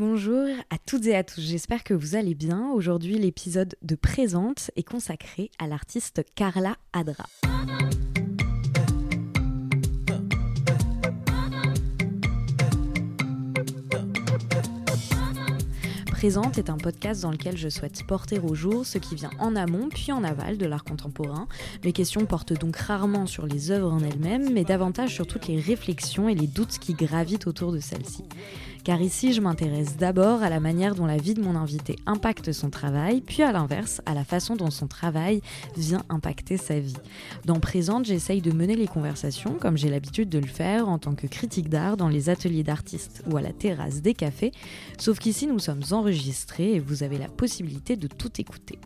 Bonjour à toutes et à tous, j'espère que vous allez bien. Aujourd'hui, l'épisode de Présente est consacré à l'artiste Carla Adra. Présente est un podcast dans lequel je souhaite porter au jour ce qui vient en amont puis en aval de l'art contemporain. Mes questions portent donc rarement sur les œuvres en elles-mêmes, mais davantage sur toutes les réflexions et les doutes qui gravitent autour de celles-ci car ici je m'intéresse d'abord à la manière dont la vie de mon invité impacte son travail, puis à l'inverse, à la façon dont son travail vient impacter sa vie. Dans Présente, j'essaye de mener les conversations comme j'ai l'habitude de le faire en tant que critique d'art dans les ateliers d'artistes ou à la terrasse des cafés, sauf qu'ici nous sommes enregistrés et vous avez la possibilité de tout écouter.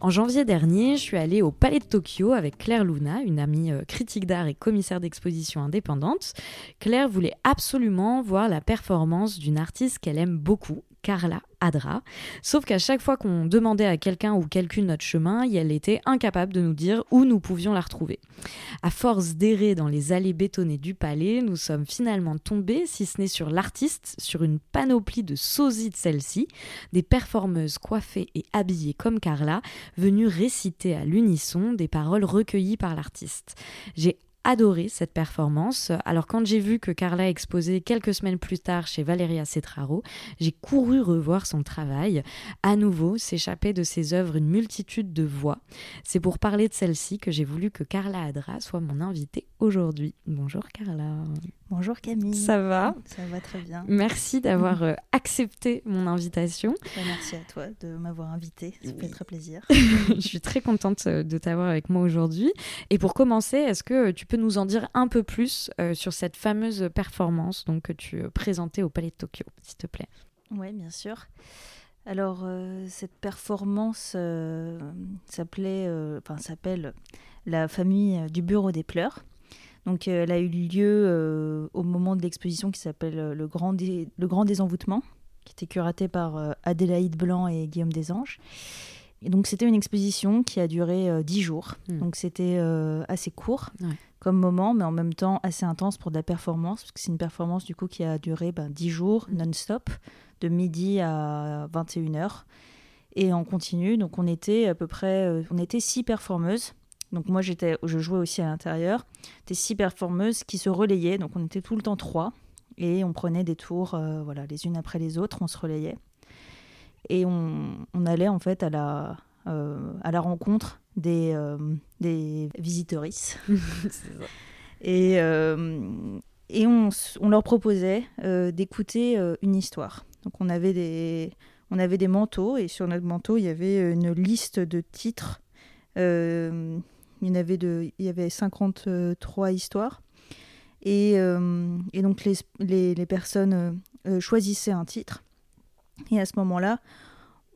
En janvier dernier, je suis allée au Palais de Tokyo avec Claire Luna, une amie euh, critique d'art et commissaire d'exposition indépendante. Claire voulait absolument voir la performance d'une artiste qu'elle aime beaucoup, Carla Adra. Sauf qu'à chaque fois qu'on demandait à quelqu'un ou quelqu'une notre chemin, elle était incapable de nous dire où nous pouvions la retrouver. À force d'errer dans les allées bétonnées du palais, nous sommes finalement tombés, si ce n'est sur l'artiste, sur une panoplie de sosies de celle-ci, des performeuses coiffées et habillées comme Carla, venues réciter à l'unisson des paroles recueillies par l'artiste. J'ai adoré cette performance. Alors quand j'ai vu que Carla exposait quelques semaines plus tard chez Valeria Cetraro, j'ai couru revoir son travail. À nouveau, s'échapper de ses œuvres une multitude de voix. C'est pour parler de celle-ci que j'ai voulu que Carla Adra soit mon invitée aujourd'hui. Bonjour Carla. Bonjour Camille. Ça va Ça va très bien. Merci d'avoir euh, accepté mon invitation. Bah, merci à toi de m'avoir invitée. Ça fait très plaisir. Je suis très contente euh, de t'avoir avec moi aujourd'hui. Et pour commencer, est-ce que tu peux nous en dire un peu plus euh, sur cette fameuse performance donc, que tu présentais au Palais de Tokyo, s'il te plaît? Oui, bien sûr. Alors, cette performance s'appelait, enfin, s'appelle La famille du bureau des pleurs. Donc, elle a eu lieu au moment de l'exposition qui s'appelle le, Grand le Grand Désenvoûtement, qui était curatée par Adélaïde Blanc et Guillaume Desanges. Et donc, c'était une exposition qui a duré dix jours. Hmm. Donc, c'était assez court comme moment, mais en même temps assez intense pour de la performance, parce que c'est une performance du coup qui a duré ben, 10 jours mm. non-stop, de midi à 21h, et en continu. Donc on était à peu près, euh, on était six performeuses. Donc moi j'étais, je jouais aussi à l'intérieur. Des six performeuses qui se relayaient, donc on était tout le temps trois, et on prenait des tours, euh, voilà, les unes après les autres, on se relayait, et on, on allait en fait à la, euh, à la rencontre des, euh, des visiteurices. et, euh, et on, on, leur proposait d'écouter une histoire. Donc on avait, des, on avait des manteaux et sur notre manteau, il y avait une liste de titres. Il, y en avait de, il y avait 53 histoires. Et, et donc les, les, les personnes choisissaient un titre. Et à ce moment-là,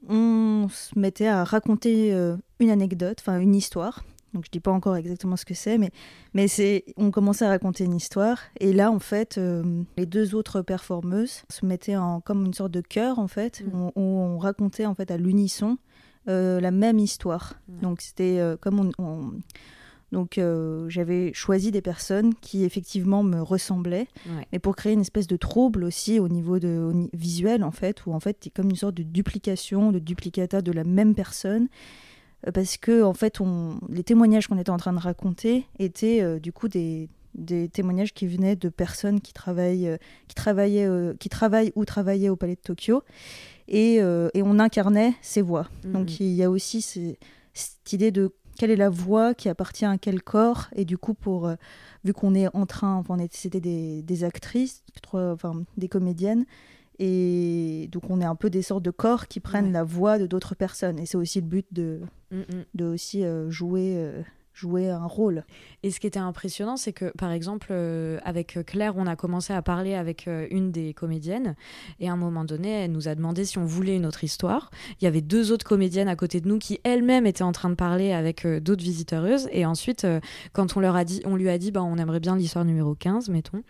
on se mettait à raconter euh, une anecdote, enfin une histoire. Donc je dis pas encore exactement ce que c'est, mais, mais c'est, on commençait à raconter une histoire. Et là, en fait, euh, les deux autres performeuses se mettaient en, comme une sorte de chœur, en fait, mm. où, on racontait en fait à l'unisson euh, la même histoire. Donc c'était comme on donc euh, j'avais choisi des personnes qui effectivement me ressemblaient, mais pour créer une espèce de trouble aussi au niveau de, visuel en fait, où en fait c'est comme une sorte de duplication, de duplicata de la même personne, euh, parce que en fait on, les témoignages qu'on était en train de raconter étaient euh, du coup des, témoignages qui venaient de personnes qui travaillent, qui travaillaient, qui travaillent ou travaillaient au Palais de Tokyo, et, on incarnait ces voix. Mm-hmm. Donc il y a aussi cette idée de quelle est la voix qui appartient à quel corps et du coup pour euh, vu qu'on est en train enfin c'était des, des, actrices enfin des comédiennes et donc on est un peu des sortes de corps qui prennent la voix de d'autres personnes et c'est aussi le but de mm, mm. de aussi euh, jouer euh, jouer un rôle. Et ce qui était impressionnant, c'est que, par exemple, euh, avec Claire, on a commencé à parler avec euh, une des comédiennes, et à un moment donné, elle nous a demandé si on voulait une autre histoire. Il y avait deux autres comédiennes à côté de nous qui elles-mêmes étaient en train de parler avec euh, d'autres visiteuses, et ensuite, quand on leur a dit, on lui a dit, bah, on aimerait bien l'histoire numéro 15, mettons,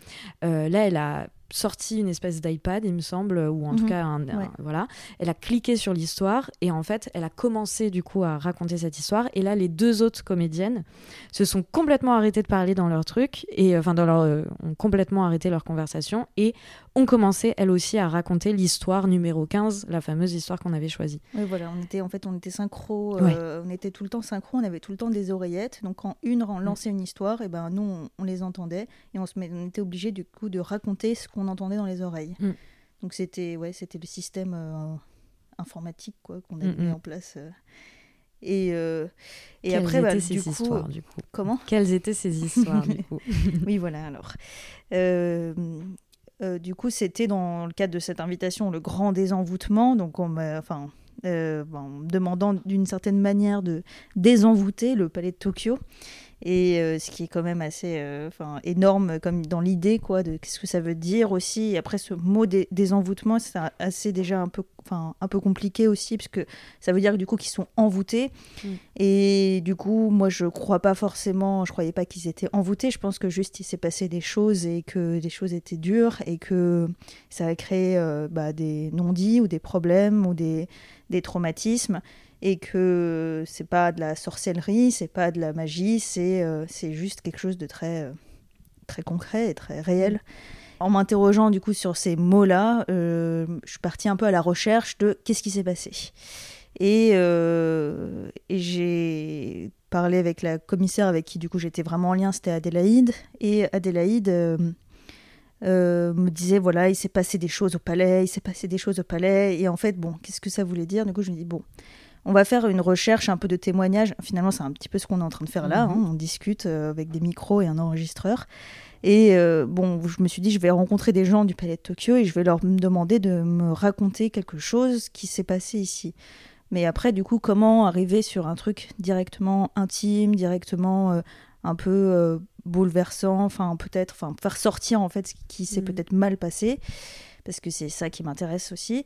là, elle a sorti une espèce d'iPad, il me semble, ou en tout Mhm. cas, un- un- Ouais. voilà. Elle a cliqué sur l'histoire et en fait, elle a commencé du coup à raconter cette histoire. Et là, les deux autres comédiennes se sont complètement arrêtées de parler dans leur truc et enfin dans leur, euh, ont complètement arrêté leur conversation et ont commencé elles aussi à raconter l'histoire numéro 15, la fameuse histoire qu'on avait choisie. Oui, voilà, on était en fait on était synchro, euh, on était tout le temps synchro, on avait tout le temps des oreillettes. Donc quand une ren- lançait une histoire, et ben nous on, on les entendait et on se on était obligé du coup de raconter ce qu'on entendait dans les oreilles. Mm. Donc c'était ouais, c'était le système euh, informatique quoi qu'on avait Mm, mis mm. en place. euh. Et euh, et Quelles après bah, ces du coup histoires du coup? comment? Quelles étaient ces histoires du coup? Oui, voilà, alors. Du coup, c'était dans le cadre de cette invitation le grand désenvoûtement. Donc, on enfin, en me demandant d'une certaine manière de désenvoûter le palais de Tokyo. Et euh, ce qui est quand même assez euh, enfin, énorme comme dans l'idée quoi de qu'est-ce que ça veut dire aussi. Et après ce mot désenvoûtement, c'est assez déjà un peu, enfin, un peu compliqué aussi parce que ça veut dire du coup qu'ils sont envoûtés. Mm. Et du coup, moi je crois pas forcément, je croyais pas qu'ils étaient envoûtés. Je pense que juste il s'est passé des choses et que des choses étaient dures et que ça a créé euh, bah, des non-dits ou des problèmes ou des, des traumatismes et que c'est pas de la sorcellerie, c'est pas de la magie, c'est euh, juste quelque chose de très euh, très concret et très réel. En m'interrogeant du coup sur ces mots-là, euh, je suis partie un peu à la recherche de qu'est-ce qui s'est passé. Et, j'ai parlé avec la commissaire avec qui du coup j'étais vraiment en lien, c'était Adélaïde. Et Adélaïde me disait voilà, il s'est passé des choses au palais, il s'est passé des choses au palais. Et en fait, bon, qu'est-ce que ça voulait dire? Du coup, je me dis bon, on va faire une recherche un peu de témoignages. Finalement, c'est un petit peu ce qu'on est en train de faire là. Mhm. hein. On discute euh, avec des micros et un enregistreur. Et euh, bon, je me suis dit, je vais rencontrer des gens du Palais de Tokyo et je vais leur demander de me raconter quelque chose qui s'est passé ici. Mais après, du coup, comment arriver sur un truc directement intime, directement euh, un peu euh, bouleversant, enfin peut-être, enfin faire sortir en fait ce qui s'est Mhm. peut-être mal passé, parce que c'est ça qui m'intéresse aussi.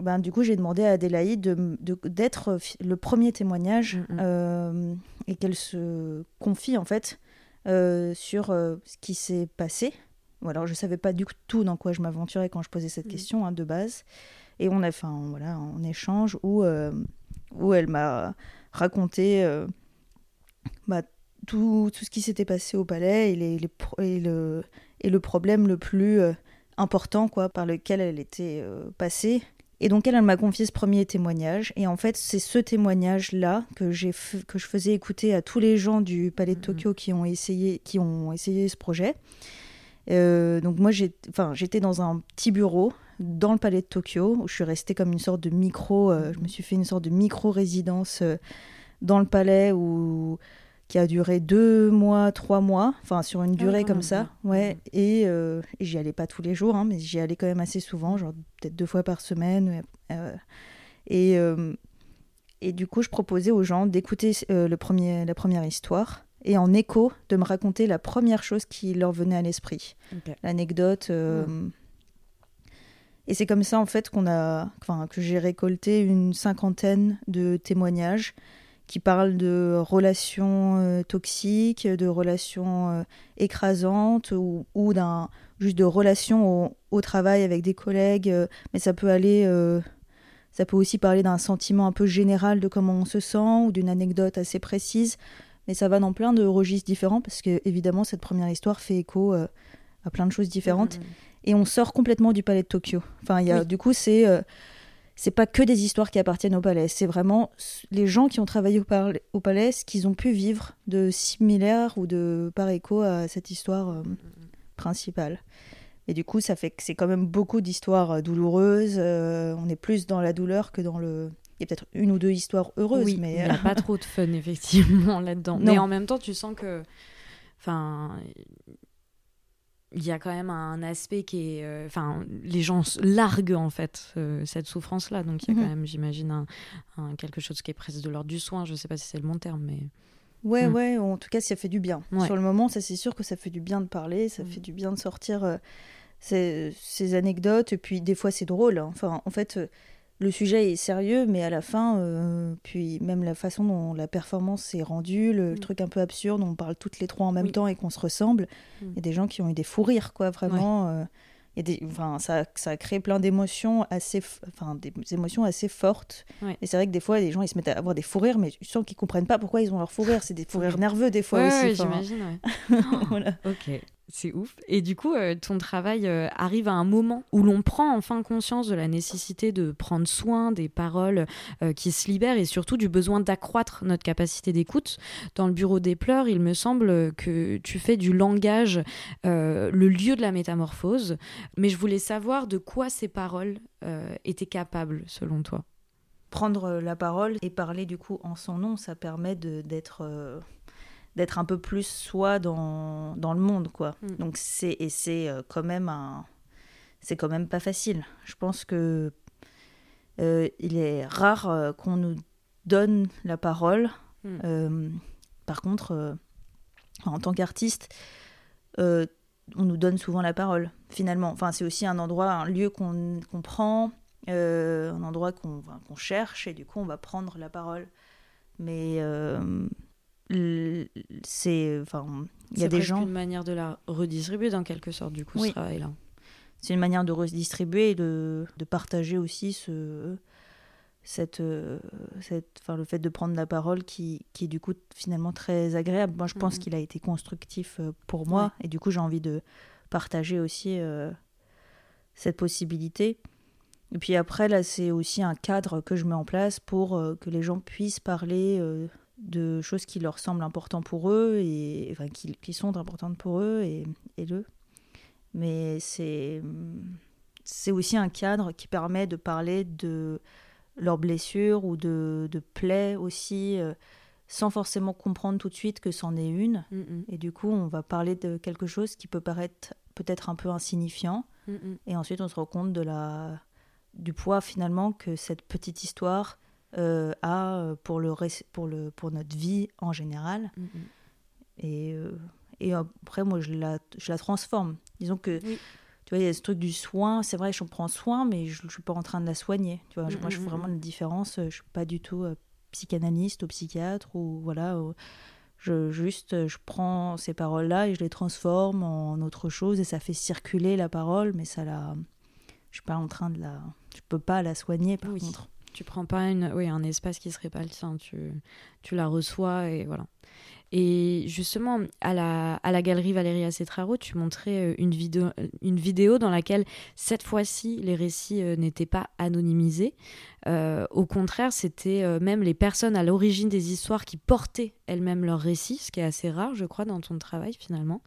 Ben, du coup, j'ai demandé à Adélaïde de- de- d'être fi- le premier témoignage Mhm. euh, et qu'elle se confie en fait euh, sur euh, ce qui s'est passé. Alors, je savais pas du tout dans quoi je m'aventurais quand je posais cette Mhm. question hein, de base. Et on a fait un, voilà, un échange où, où elle m'a raconté bah, tout, tout ce qui s'était passé au palais et, les, et, le, et le problème le plus important quoi, par lequel elle était passée. Et donc elle, elle m'a confié ce premier témoignage. Et en fait, c'est ce témoignage-là que, j'ai que je faisais écouter à tous les gens du Palais de Mhm. Tokyo qui ont essayé, qui ont essayé ce projet. Euh, donc moi, j'étais dans un petit bureau dans le Palais de Tokyo où je suis restée comme une sorte de micro. euh, je me suis fait une sorte de micro-résidence euh, dans le palais où qui a duré deux mois, trois mois, enfin sur une Ah durée comme ça. ouais. Et, euh, et j'y allais pas tous les jours, hein, mais j'y allais quand même assez souvent, genre peut-être deux fois par semaine. euh, et, euh, et du coup, je proposais aux gens d'écouter le premier, la première histoire et en écho de me raconter la première chose qui leur venait à l'esprit, l'anecdote. Et c'est comme ça en fait qu'on a, enfin, que j'ai récolté une cinquantaine de témoignages qui parlent de relations euh, toxiques, de relations euh, écrasantes ou, ou d'un juste de relations au, au travail avec des collègues. euh, mais ça peut aller, ça peut aussi parler d'un sentiment un peu général de comment on se sent ou d'une anecdote assez précise. Mais ça va dans plein de registres différents parce que évidemment cette première histoire fait écho à plein de choses différentes Mhm. et on sort complètement du palais de Tokyo. Enfin, il y a, Oui. du coup, c'est c'est pas que des histoires qui appartiennent au palais, c'est vraiment les gens qui ont travaillé au, palais, ce qu'ils ont pu vivre de similaire ou de par écho à cette histoire euh, principale. Et du coup, ça fait que c'est quand même beaucoup d'histoires euh, douloureuses. euh, on est plus dans la douleur que dans le. Il y a peut-être une ou deux histoires heureuses, oui, mais il n'y a pas trop de fun effectivement là-dedans. Mais en même temps, tu sens que, enfin, il y a quand même un aspect qui est, euh, enfin, les gens larguent en fait euh, cette souffrance-là. Donc il y a Mhm. quand même, j'imagine, un, un- quelque chose qui est presque de l'ordre du soin. Je sais pas si c'est le bon terme, mais Ouais, Mm. ouais, en tout cas, ça fait du bien. Ouais. Sur le moment, ça c'est sûr que ça fait du bien de parler, ça Mm. fait du bien de sortir euh, ces, ces anecdotes, et puis des fois c'est drôle. hein. Enfin, en fait, le sujet est sérieux, mais à la fin, euh, puis même la façon dont la performance est rendue, le, le Mm. truc un peu absurde, on parle toutes les trois en même Oui. temps et qu'on se ressemble, Mm. il y a des gens qui ont eu des fous rires, quoi, vraiment. euh, il y a des, enfin, ça, ça a créé plein d'émotions assez, enfin, des émotions assez fortes. Et c'est vrai que des fois, les gens, ils se mettent à avoir des fous rires, mais tu sens qu'ils comprennent pas pourquoi ils ont leur fou rire. C'est des fous rires nerveux, des fois aussi. Ouais, j'imagine, voilà. Ok. C'est ouf. Et du coup, euh, ton travail euh, arrive à un moment où l'on prend enfin conscience de la nécessité de prendre soin des paroles euh, qui se libèrent et surtout du besoin d'accroître notre capacité d'écoute. Dans le bureau des pleurs, il me semble que tu fais du langage le lieu de la métamorphose. Mais je voulais savoir de quoi ces paroles étaient capables, selon toi. Prendre la parole et parler du coup en son nom, ça permet d'être d'être un peu plus soi dans, dans le monde quoi. Mm. donc c'est et c'est euh, quand même un c'est quand même pas facile. Je pense que euh, il est rare euh, qu'on nous donne la parole. Mm. par contre en tant qu'artiste on nous donne souvent la parole finalement. Enfin c'est aussi un endroit un lieu qu'on prend un endroit qu'on cherche et du coup on va prendre la parole. Mais c'est enfin il y a des gens une manière de la redistribuer dans quelque sorte du coup ce travail là c'est une manière de redistribuer et de, de partager aussi ce cette, cette enfin le fait de prendre la parole qui, qui est du coup finalement très agréable. Moi je pense qu'il a été constructif euh, pour moi et du coup j'ai envie de partager aussi euh, cette possibilité. Et puis après là c'est aussi un cadre que je mets en place pour euh, que les gens puissent parler de choses qui leur semblent importantes pour eux et enfin, qui, qui sont importantes pour eux et, et le. Mais c'est c'est aussi un cadre qui permet de parler de leurs blessures ou de, de plaies aussi, euh, sans forcément comprendre tout de suite que c'en est une. Mm, mm. Et du coup, on va parler de quelque chose qui peut paraître peut-être un peu insignifiant. Mm, et ensuite, on se rend compte de la, du poids finalement que cette petite histoire euh, euh, pour, le, pour, le, pour notre vie en général. Mm, mm. Et, euh, et après, moi, je la, je la transforme. Disons que, tu vois, il y a ce truc du soin. C'est vrai, je prends soin, mais je ne suis pas en train de la soigner. Tu vois, moi, je fais mm, vraiment une différence. Je ne suis pas du tout psychanalyste ou psychiatre ou voilà. je, juste, je prends ces paroles-là et je les transforme en autre chose et ça fait circuler la parole, mais ça la... Je suis pas en train de la... Je peux pas la soigner, par contre. Tu prends pas une, oui, un espace qui serait pas le tien, tu, tu la reçois et voilà. Et justement, à la, à la galerie Valéria Cetraro, tu montrais euh, une vidéo, une vidéo dans laquelle, cette fois-ci, les récits euh, n'étaient pas anonymisés. Euh, au contraire, c'était même les personnes à l'origine des histoires qui portaient elles-mêmes leurs récits, ce qui est assez rare, je crois, dans ton travail finalement.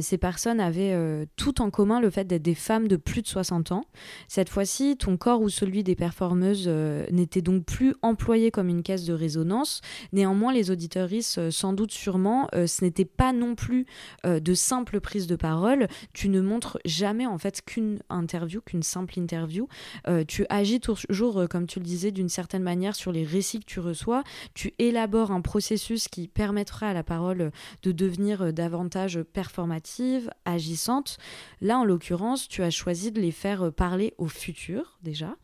ces personnes avaient tout en commun le fait d'être des femmes de plus de 60 ans. Cette fois-ci, ton corps ou celui des performeuses n'était donc plus employé comme une caisse de résonance. Néanmoins, les auditeuristes sans doute sûrement, euh, ce n'était pas non plus euh, de simples prises de parole. Tu ne montres jamais en fait qu'une interview, qu'une simple interview. Euh, tu agis toujours, comme tu le disais, d'une certaine manière sur les récits que tu reçois. Tu élabores un processus qui permettra à la parole de devenir davantage performative, agissante. Là, en l'occurrence, tu as choisi de les faire parler au futur déjà.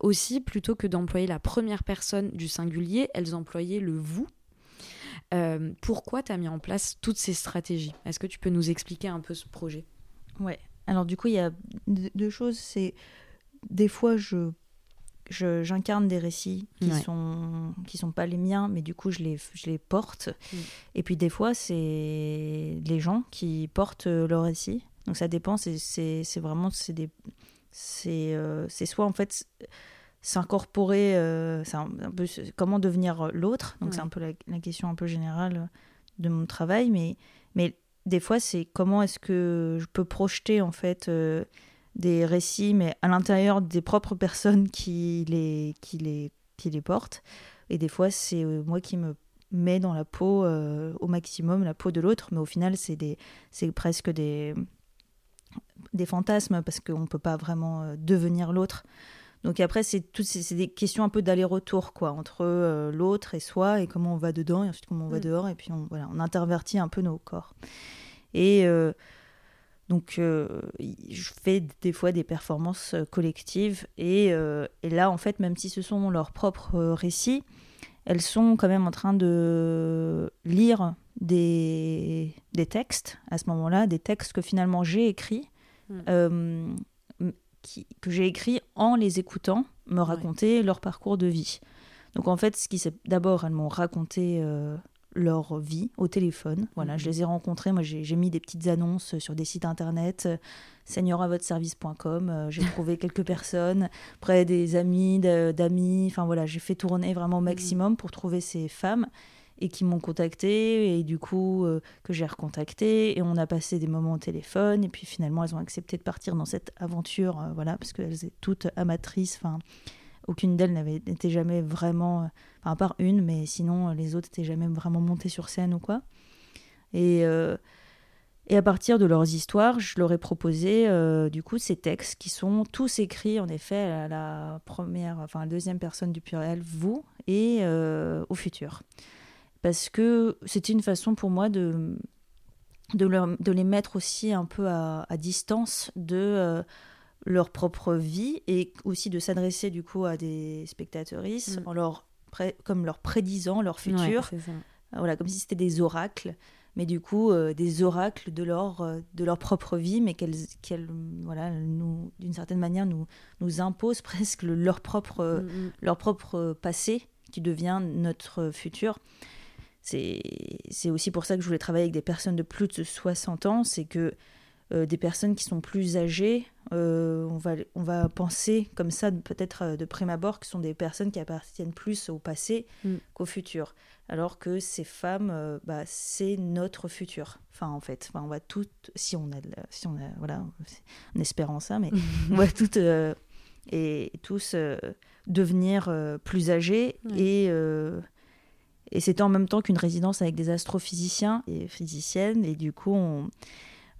aussi, plutôt que d'employer la première personne du singulier, elles employaient le vous euh, pourquoi tu as mis en place toutes ces stratégies? Est-ce que tu peux nous expliquer un peu ce projet? Ouais. Alors du coup, il y a deux choses. C'est des fois, je j'incarne des récits qui sont qui sont pas les miens mais du coup je les je les porte mm. et puis des fois c'est les gens qui portent leurs récits donc ça dépend c'est vraiment c'est des c'est euh, c'est soit en fait s'incorporer, euh, c'est un, peu comment devenir l'autre. Donc c'est un peu la, question un peu générale de mon travail, mais, mais des fois c'est comment est-ce que je peux projeter en fait euh, des récits, mais à l'intérieur des propres personnes qui les, qui les, qui les portent. Et des fois c'est euh, moi qui me mets dans la peau au maximum, la peau de l'autre, mais au final c'est c'est presque des, des fantasmes parce qu'on ne peut pas vraiment devenir l'autre. Donc après, c'est toutes c'est des questions un peu d'aller-retour quoi entre euh, l'autre et soi et comment on va dedans et ensuite comment on va mm. dehors et puis on voilà, on intervertit un peu nos corps. Et euh, donc euh, je fais des fois des performances collectives et, et, là en fait même si ce sont leurs propres récits, elles sont quand même en train de lire des, des textes à ce moment-là, des textes que finalement j'ai écrits que j'ai écrit en les écoutant me raconter leur parcours de vie. Donc en fait, ce qui d'abord, elles m'ont raconté leur vie au téléphone. Voilà, je mhm. les ai rencontrés. Moi, j'ai mis des petites annonces sur des sites internet, seigneuravotsservice.com. Euh, j'ai trouvé quelques personnes, près des amis, d'amis. Enfin voilà, j'ai fait tourner vraiment au mhm. maximum pour trouver ces femmes et qui m'ont contacté et du coup euh, que j'ai recontacté et on a passé des moments au téléphone et puis finalement elles ont accepté de partir dans cette aventure euh, voilà parce qu'elles étaient toutes amatrices enfin aucune d'elles n'avait été jamais vraiment, enfin à part une, mais sinon les autres n'étaient jamais vraiment montées sur scène ou quoi. Et, euh, et à partir de leurs histoires, je leur ai proposé euh, du coup ces textes qui sont tous écrits en effet à la première, enfin deuxième personne du pluriel, vous, et euh, au futur. Parce que c'était une façon pour moi de, de, leur, de, les mettre aussi un peu à, à distance de leur propre vie et aussi de s'adresser du coup à des spectatrices mm. en leur comme leur prédisant leur futur. voilà, comme si c'était des oracles, mais du coup euh, des oracles de leur, euh, de leur propre vie, mais qu'elles, qu'elles voilà, nous, d'une certaine manière, nous, nous imposent presque leur propre, mm, mm. leur propre passé qui devient notre futur. C'est, aussi pour ça que je voulais travailler avec des personnes de plus de 60 ans, c'est que euh, des personnes qui sont plus âgées, euh, on, va, on va penser comme ça, peut-être euh, de prime abord, que ce sont des personnes qui appartiennent plus au passé mm. qu'au futur. Alors que ces femmes, bah, c'est notre futur. Enfin, en fait, enfin, on va toutes, si on a, si on a, voilà, en espérant ça, mais on va toutes et tous devenir plus âgées et et c'était en même temps qu'une résidence avec des astrophysiciens et physiciennes et du coup on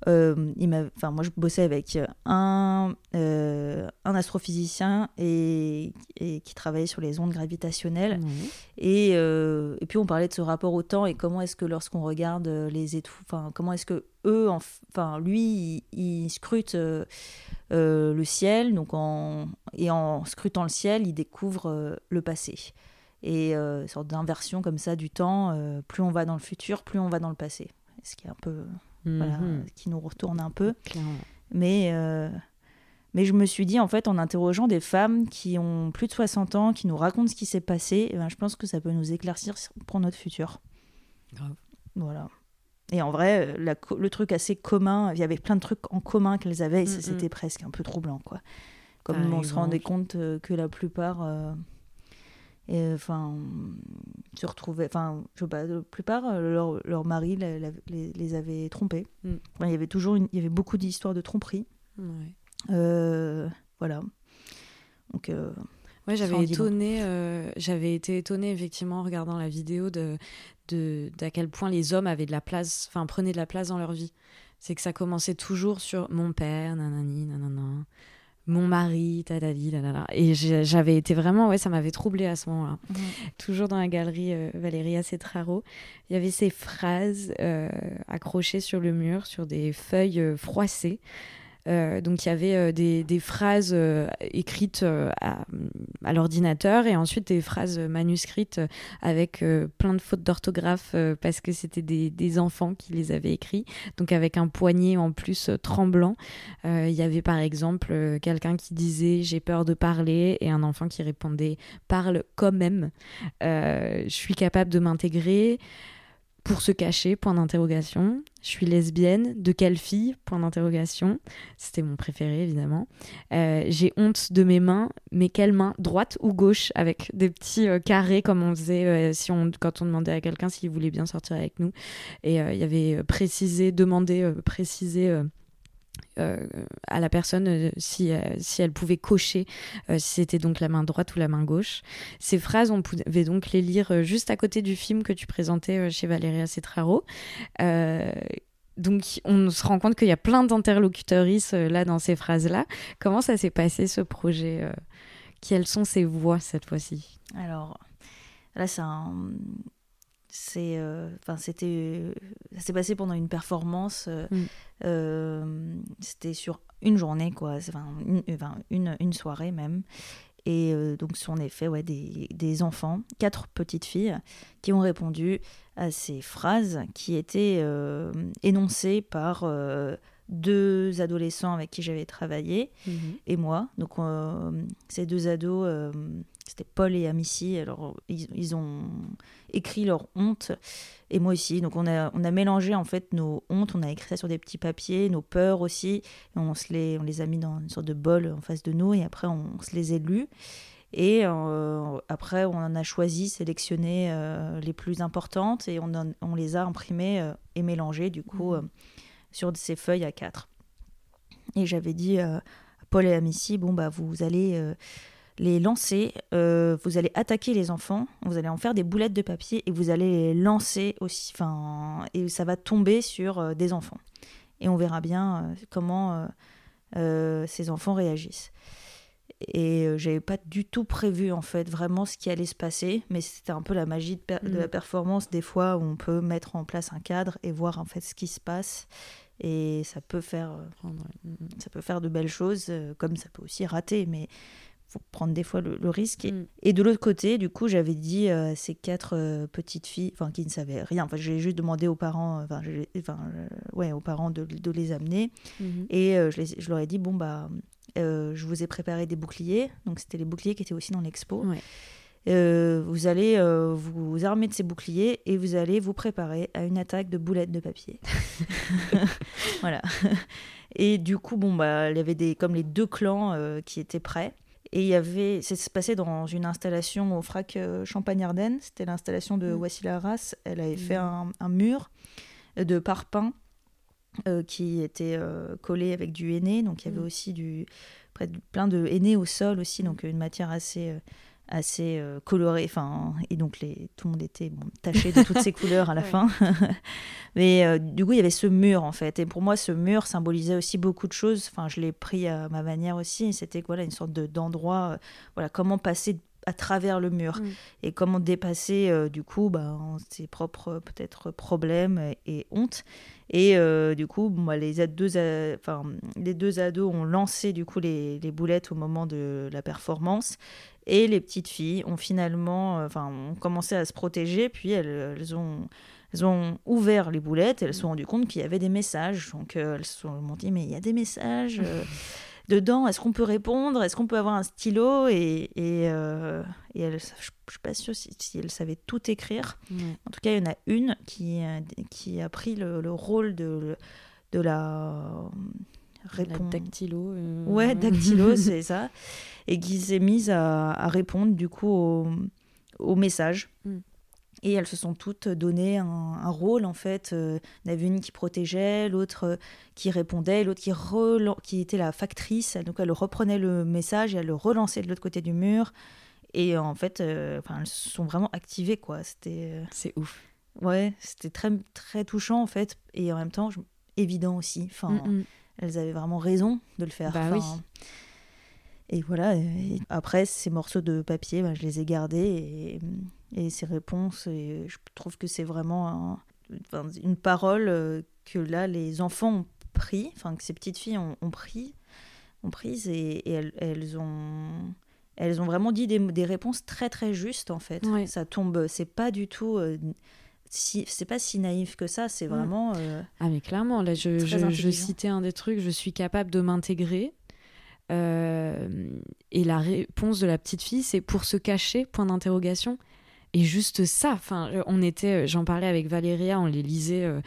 euh, il enfin, moi, je bossais avec un, euh, un astrophysicien et, et, qui travaillait sur les ondes gravitationnelles. Et, euh, et, puis, on parlait de ce rapport au temps et comment est-ce que lorsqu'on regarde les étoiles, enfin, comment est-ce que eux, enfin, lui, il, scrute le ciel, donc en, et en scrutant le ciel, il découvre le passé. Et une sorte d'inversion comme ça du temps, plus on va dans le futur, plus on va dans le passé. Ce qui est un peu Mhm. qui nous retourne un peu. Mais, euh, mais je me suis dit, en fait, en interrogeant des femmes qui ont plus de 60 ans, qui nous racontent ce qui s'est passé, eh ben, je pense que ça peut nous éclaircir pour notre futur. Grave. Voilà. Et en vrai, euh, le truc assez commun, il y avait plein de trucs en commun qu'elles avaient, et mm, c'était presque un peu troublant, quoi. Comme on se rendait compte euh, que la plupart et enfin, se retrouvaient. Enfin, je sais pas, la plupart, euh, leur, leur mari les, les, avait trompés. Mm. il y avait toujours une, il y avait beaucoup d'histoires de tromperie. Euh, voilà. Donc. Euh, ouais, j'avais étonné, j'avais été étonnée effectivement en regardant la vidéo de d'à quel point les hommes avaient de la place, enfin prenaient de la place dans leur vie. C'est que ça commençait toujours sur mon père, nanani, nanana mon mari, tadali, Et j'avais été vraiment, ouais, ça m'avait troublé à ce moment-là. Toujours dans la galerie euh, Valéria Cetraro, il y avait ces phrases euh, accrochées sur le mur, sur des feuilles euh, froissées. Euh, donc il y avait euh, des, phrases euh, écrites à, à l'ordinateur et ensuite des phrases manuscrites avec plein de fautes d'orthographe parce que c'était des, des, enfants qui les avaient écrits. Donc avec un poignet en plus tremblant. Il y avait par exemple quelqu'un qui disait j'ai peur de parler et un enfant qui répondait parle quand même. je suis capable de m'intégrer pour se cacher, point d'interrogation. Je suis lesbienne, de quelle fille Point d'interrogation. C'était mon préféré, évidemment. Euh, j'ai honte de mes mains, mais quelle main Droite ou gauche Avec des petits euh, carrés, comme on faisait euh, si on, quand on demandait à quelqu'un s'il voulait bien sortir avec nous. Et il y avait précisé, demandé, précisé à la personne euh, si, euh, si elle pouvait cocher si c'était donc la main droite ou la main gauche. Ces phrases, on pouvait donc les lire juste à côté du film que tu présentais chez Valéria Cetraro. donc on se rend compte qu'il y a plein d'interlocuteuristes là dans ces phrases-là. Comment ça s'est passé ce projet Quelles sont ces voix cette fois-ci? Alors là, c'est un c'est euh, enfin c'était ça s'est passé pendant une performance euh, mm. euh, c'était sur une journée quoi enfin une, une, soirée même et donc sont en effet ouais, des, des, enfants quatre petites filles qui ont répondu à ces phrases qui étaient énoncées par deux adolescents avec qui j'avais travaillé Mhm. et moi. Donc euh, ces deux ados, euh, c'était Paul et Amici. Alors ils, ils ont écrit leur honte et moi aussi. Donc on a, on a mélangé en fait nos hontes, on a écrit ça sur des petits papiers, nos peurs aussi. Et on, se les, on les a mis dans une sorte de bol en face de nous et après on, se les a lus. Et euh, après, on en a choisi, sélectionné euh, les plus importantes et on, en- on les a imprimées euh, et mélangées du coup euh, sur ces feuilles à quatre. Et j'avais dit à Paul et Missy, bon bah vous allez euh, les lancer, euh, vous allez attaquer les enfants, vous allez en faire des boulettes de papier et vous allez les lancer aussi, enfin et ça va tomber sur euh, des enfants. Et on verra bien euh, comment ces enfants réagissent. Et j'avais pas du tout prévu en fait vraiment ce qui allait se passer, mais c'était un peu la magie de, per- de Mm. la performance des fois où on peut mettre en place un cadre et voir en fait ce qui se passe et ça peut faire ouais. Mhm. ça peut faire de belles choses comme ça peut aussi rater mais faut prendre des fois le, le risque et, Mm. et de l'autre côté du coup j'avais dit euh, à ces quatre euh, petites filles enfin qui ne savaient rien enfin j'ai juste demandé aux parents euh, enfin, enfin, ouais aux parents de, de les amener Mhm. et je, les- je leur ai dit, bon, bah, je vous ai préparé des boucliers. Donc, c'était les boucliers qui étaient aussi dans l'expo. Ouais. Euh, vous allez euh, vous armer de ces boucliers et vous allez vous préparer à une attaque de boulettes de papier. voilà. Et du coup, bon, bah, il y avait des, comme les deux clans euh, qui étaient prêts. Et il y avait, ça se passait dans une installation au FRAC euh, Champagne-Ardenne. C'était l'installation de Mm. Wassila Arras. Elle avait fait Mm. un, un mur de parpaing euh, qui était euh, collé avec du henné. Donc il y avait Mm. aussi du, près de- plein de henné au sol aussi, donc une matière assez, euh, assez euh, colorée. Enfin, et donc les, tout le monde était bon, taché de toutes ces couleurs à la Ouais. fin. Mais euh, du coup, il y avait ce mur en fait. Et pour moi, ce mur symbolisait aussi beaucoup de choses. Enfin, je l'ai pris à ma manière aussi. C'était voilà, une sorte de- d'endroit, euh, voilà, comment passer à travers le mur. Mm. et comment dépasser euh, du coup bah, ses propres peut-être problèmes et, et honte et euh, du coup moi les deux enfin les deux ados ont lancé du coup les, les boulettes au moment de la performance. Et les petites filles ont finalement euh, enfin ont commencé à se protéger. Puis elles, elles ont elles ont ouvert les boulettes. Et elles se sont rendues compte qu'il y avait des messages. Donc euh, elles se sont dit mais il y a des messages dedans, est-ce qu'on peut répondre Est-ce qu'on peut avoir un stylo Et, et, euh, et elle, je ne suis pas sûre si, si elle savait tout écrire. En tout cas, il y en a une qui, euh, qui a pris le, le rôle de, de la euh, La répondre. dactylo. euh, Ouais, dactylo, c'est ça. Et qui s'est mise à, à répondre du coup au, au message. Mm. Et elles se sont toutes donné un, un rôle en fait. Euh, Il y en avait une qui protégeait, l'autre euh, qui répondait, l'autre qui, qui était la factrice. Donc elle reprenait le message et elle le relançait de l'autre côté du mur. Et en fait, euh, enfin, elles se sont vraiment activées quoi. C'était C'est ouf. ouais, c'était très très touchant en fait et en même temps je- évident aussi. Enfin, Mm, mm. elles avaient vraiment raison de le faire. Bah oui. Et voilà, et après, ces morceaux de papier, bah, je les ai gardés et, et ces réponses, et je trouve que c'est vraiment un- une parole euh, que là, les enfants ont pris, enfin, que ces petites filles ont, ont pris, ont prise et, et elles, elles ont. Elles ont vraiment dit des, des réponses très très justes en fait. Ouais. Ça tombe, c'est pas du tout, euh, si, c'est pas si naïf que ça. C'est vraiment, euh, Ah mais clairement, là je, je, je citais un des trucs, je suis capable de m'intégrer. Euh, et la réponse de la petite fille, c'est pour se cacher, point d'interrogation. Et juste ça, enfin, euh, on était, j'en parlais avec Valéria, on les lisait euh,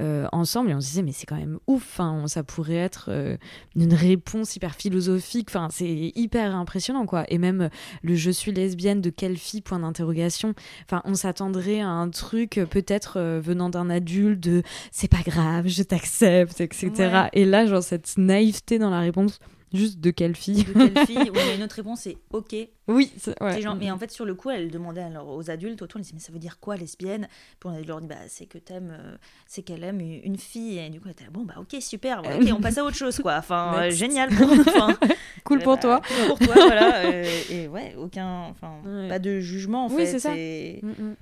euh, ensemble et on se disait mais c'est quand même ouf, on- ça pourrait être euh, une réponse hyper philosophique, enfin, c'est hyper impressionnant quoi. Et même euh, le je suis lesbienne de quelle fille, point d'interrogation. Enfin, on s'attendrait à un truc euh, peut-être euh, venant d'un adulte de c'est pas grave, je t'accepte, etc. Ouais. Et là, genre cette naïveté dans la réponse, juste de quelle fille de quelle fille Oui, une autre réponse, c'est OK. Oui, c'est- ouais. Genre- mais en fait, sur le coup, elle demandait alors, aux adultes autour, elle disait, mais ça veut dire quoi lesbienne? Puis on leur dit, bah, c'est que t'aimes, euh, c'est qu'elle aime une fille. Et du coup, elle était là, bon, bah, ok, super, ouais, ok, on passe à autre chose, quoi. Enfin, euh, génial pour enfin, cool pour bah, toi. cool pour toi, voilà. euh, et ouais, aucun, enfin, Ouais. pas de jugement, en Oui, fait. c'est ça. Et, Mm, mm.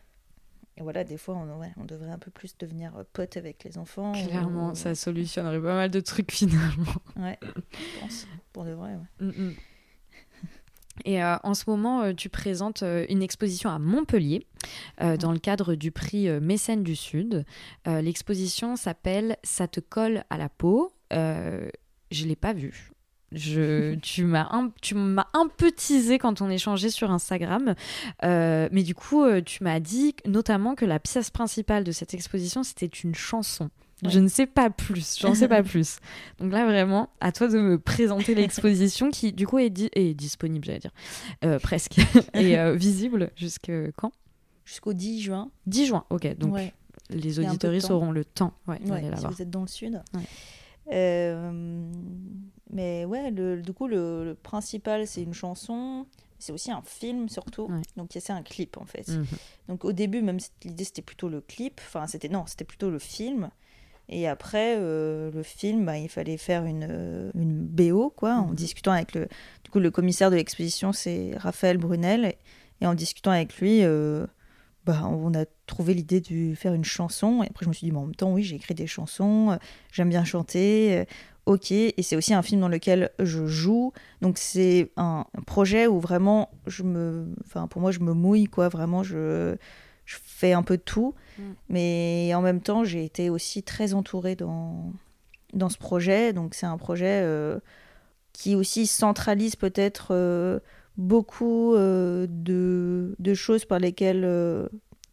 Et voilà, des fois, on, ouais, on devrait un peu plus devenir potes avec les enfants. Clairement, ou- ça solutionnerait pas mal de trucs finalement. Ouais, je pense, pour de vrai, ouais. Mm, mm. Et euh, en ce moment, euh, tu présentes euh, une exposition à Montpellier dans le cadre du prix Mécène du Sud. L'exposition s'appelle Ça te colle à la peau. je l'ai pas vu. Je, tu m'as un, tu m'as un peu teasé quand on échangeait sur Instagram, euh, mais du coup, euh, tu m'as dit notamment que la pièce principale de cette exposition c'était une chanson. Je ne sais pas plus, j'en sais pas plus. Donc là, vraiment, à toi de me présenter l'exposition qui, du coup, est, est disponible, j'allais dire, euh, presque, et visible jusque quand? Jusqu'au 10 juin. 10 juin, ok. Donc les auditories auront le temps ouais, Si vous êtes dans le sud. Euh, mais ouais, le, du coup, le, principal, c'est une chanson. C'est aussi un film, surtout. Donc, c'est un clip, en fait. Mhm. Donc, au début, même l'idée, c'était plutôt le clip. Enfin, c'était non, c'était plutôt le film. Et après, euh, le film, bah, il fallait faire une, euh, une BO, quoi, en mhm. discutant avec le. Du coup, le commissaire de l'exposition, c'est Raphaël Brunel. Et, en discutant avec lui, bah, on a trouvé l'idée de faire une chanson. Et après, je me suis dit, bon, en même temps, oui, j'ai écrit des chansons, euh, j'aime bien chanter. Euh, ok, et c'est aussi un film dans lequel je joue. Donc, c'est un, projet où vraiment, je me, enfin, pour moi, je me mouille, quoi. Vraiment, je, je fais un peu tout. Mm. Mais en même temps, j'ai été aussi très entourée dans, dans ce projet. Donc, c'est un projet euh, qui aussi centralise peut-être beaucoup euh, de, de, choses par lesquelles euh,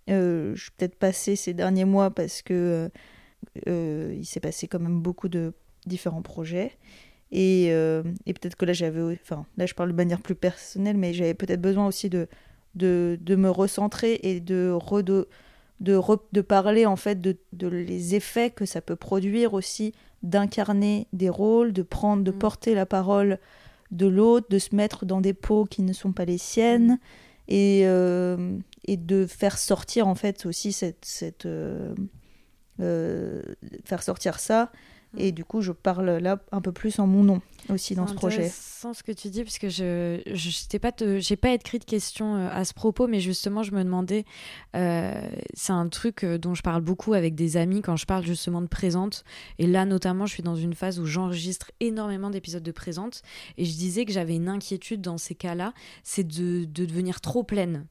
euh, je suis peut-être passée ces derniers mois parce que il s'est passé quand même beaucoup de différents projets. Et, et peut-être que là, j'avais. Enfin, là, je parle de manière plus personnelle, mais j'avais peut-être besoin aussi de, de, de, me recentrer et de, de, de, de, parler en fait de, de, les effets que ça peut produire aussi d'incarner des rôles, de prendre, de mmh. porter la parole de l'autre, de se mettre dans des pots qui ne sont pas les siennes et, euh, et de faire sortir en fait aussi cette, cette euh, euh, faire sortir ça et du coup, je parle là un peu plus en mon nom aussi dans ce projet. C'est ce que tu dis, parce que je n'ai pas, pas écrit de questions euh, à ce propos, mais justement, je me demandais, euh, c'est un truc euh, dont je parle beaucoup avec des amis quand je parle justement de présente. Et là, notamment, je suis dans une phase où j'enregistre énormément d'épisodes de présente. Et je disais que j'avais une inquiétude dans ces cas-là, c'est de, de devenir trop pleine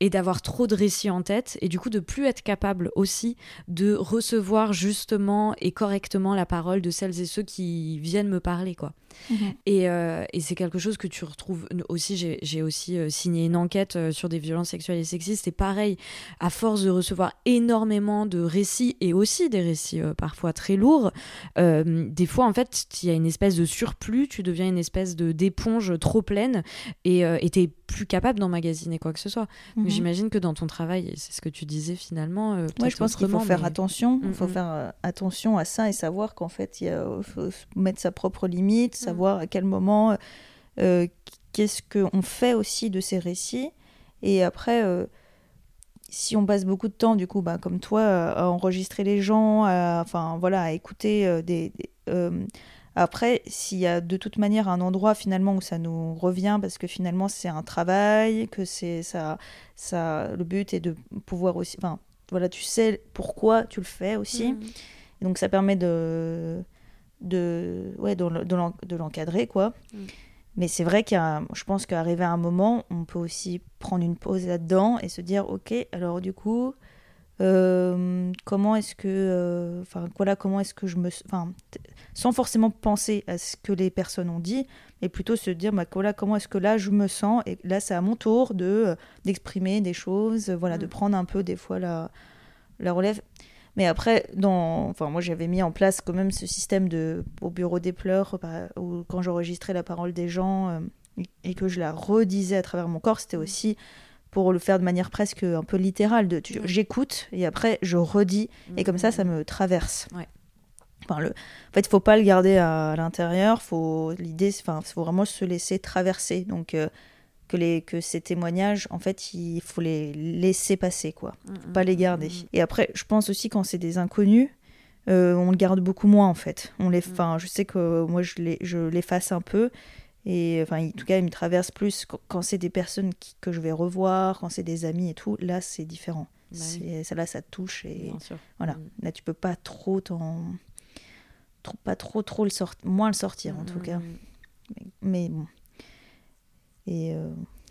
et d'avoir trop de récits en tête et du coup de plus être capable aussi de recevoir justement et correctement la parole de celles et ceux qui viennent me parler quoi. Mhm. Et, euh, et c'est quelque chose que tu retrouves aussi. J'ai aussi euh, signé une enquête euh, sur des violences sexuelles et sexistes. Et pareil, à force de recevoir énormément de récits et aussi des récits parfois très lourds, des fois en fait, il y a une espèce de surplus. Tu deviens une espèce de d'éponge trop pleine et tu plus capable d'emmagasiner quoi que ce soit. Mhm. J'imagine que dans ton travail, c'est ce que tu disais finalement. Moi, je pense qu'il faut faire attention. Il faut faire attention à ça et savoir qu'en fait, il faut mettre sa propre limite. Savoir à quel moment, euh, qu'est-ce qu'on fait aussi de ces récits. Et après, euh, si on passe beaucoup de temps, du coup, bah, comme toi, à enregistrer les gens, à, enfin voilà, à écouter euh, des. après, s'il y a de toute manière un endroit finalement où ça nous revient, parce que finalement c'est un travail, que c'est ça, ça, le but est de pouvoir aussi, enfin voilà, tu sais pourquoi tu le fais aussi, mm. donc ça permet de de, ouais, de, l'encadrer, quoi. Mm. Mais c'est vrai qu'il je pense qu'arriver à un moment, on peut aussi prendre une pause là-dedans et se dire, ok, alors du coup, euh, comment est-ce que, euh, enfin voilà, comment est-ce que je me, enfin, sans forcément penser à ce que les personnes ont dit, mais plutôt se dire, bah, voilà, comment est-ce que là je me sens et là c'est à mon tour de euh, d'exprimer des choses, voilà, de mm. prendre un peu des fois la, la relève. Mais après, dans... enfin, moi j'avais mis en place quand même ce système de... au bureau des pleurs, où quand j'enregistrais la parole des gens euh, et que je la redisais à travers mon corps, c'était aussi pour le faire de manière presque un peu littérale. De, J'écoute et après je redis, et comme ça, ça me traverse. Enfin, le... En fait, il faut pas le garder à, l'intérieur, faut l'idée, enfin, faut vraiment se laisser traverser. Donc, euh, que, les, que ces témoignages, en fait, il faut les laisser passer, quoi. Mm, faut pas les mm, garder. Mm, Et après, je pense aussi quand c'est des inconnus, euh, on le garde beaucoup moins, en fait. On les, enfin, je sais que moi, je les, je l'efface un peu. Et enfin, en tout cas, il me traverse plus quand, c'est des personnes que je vais revoir, quand c'est des amis et tout. Là, c'est différent. Bah ça, là, ça touche et voilà. Là, tu peux pas trop t'en, pas trop, trop le sortir, moins le sortir en tout cas. mais bon. Et euh,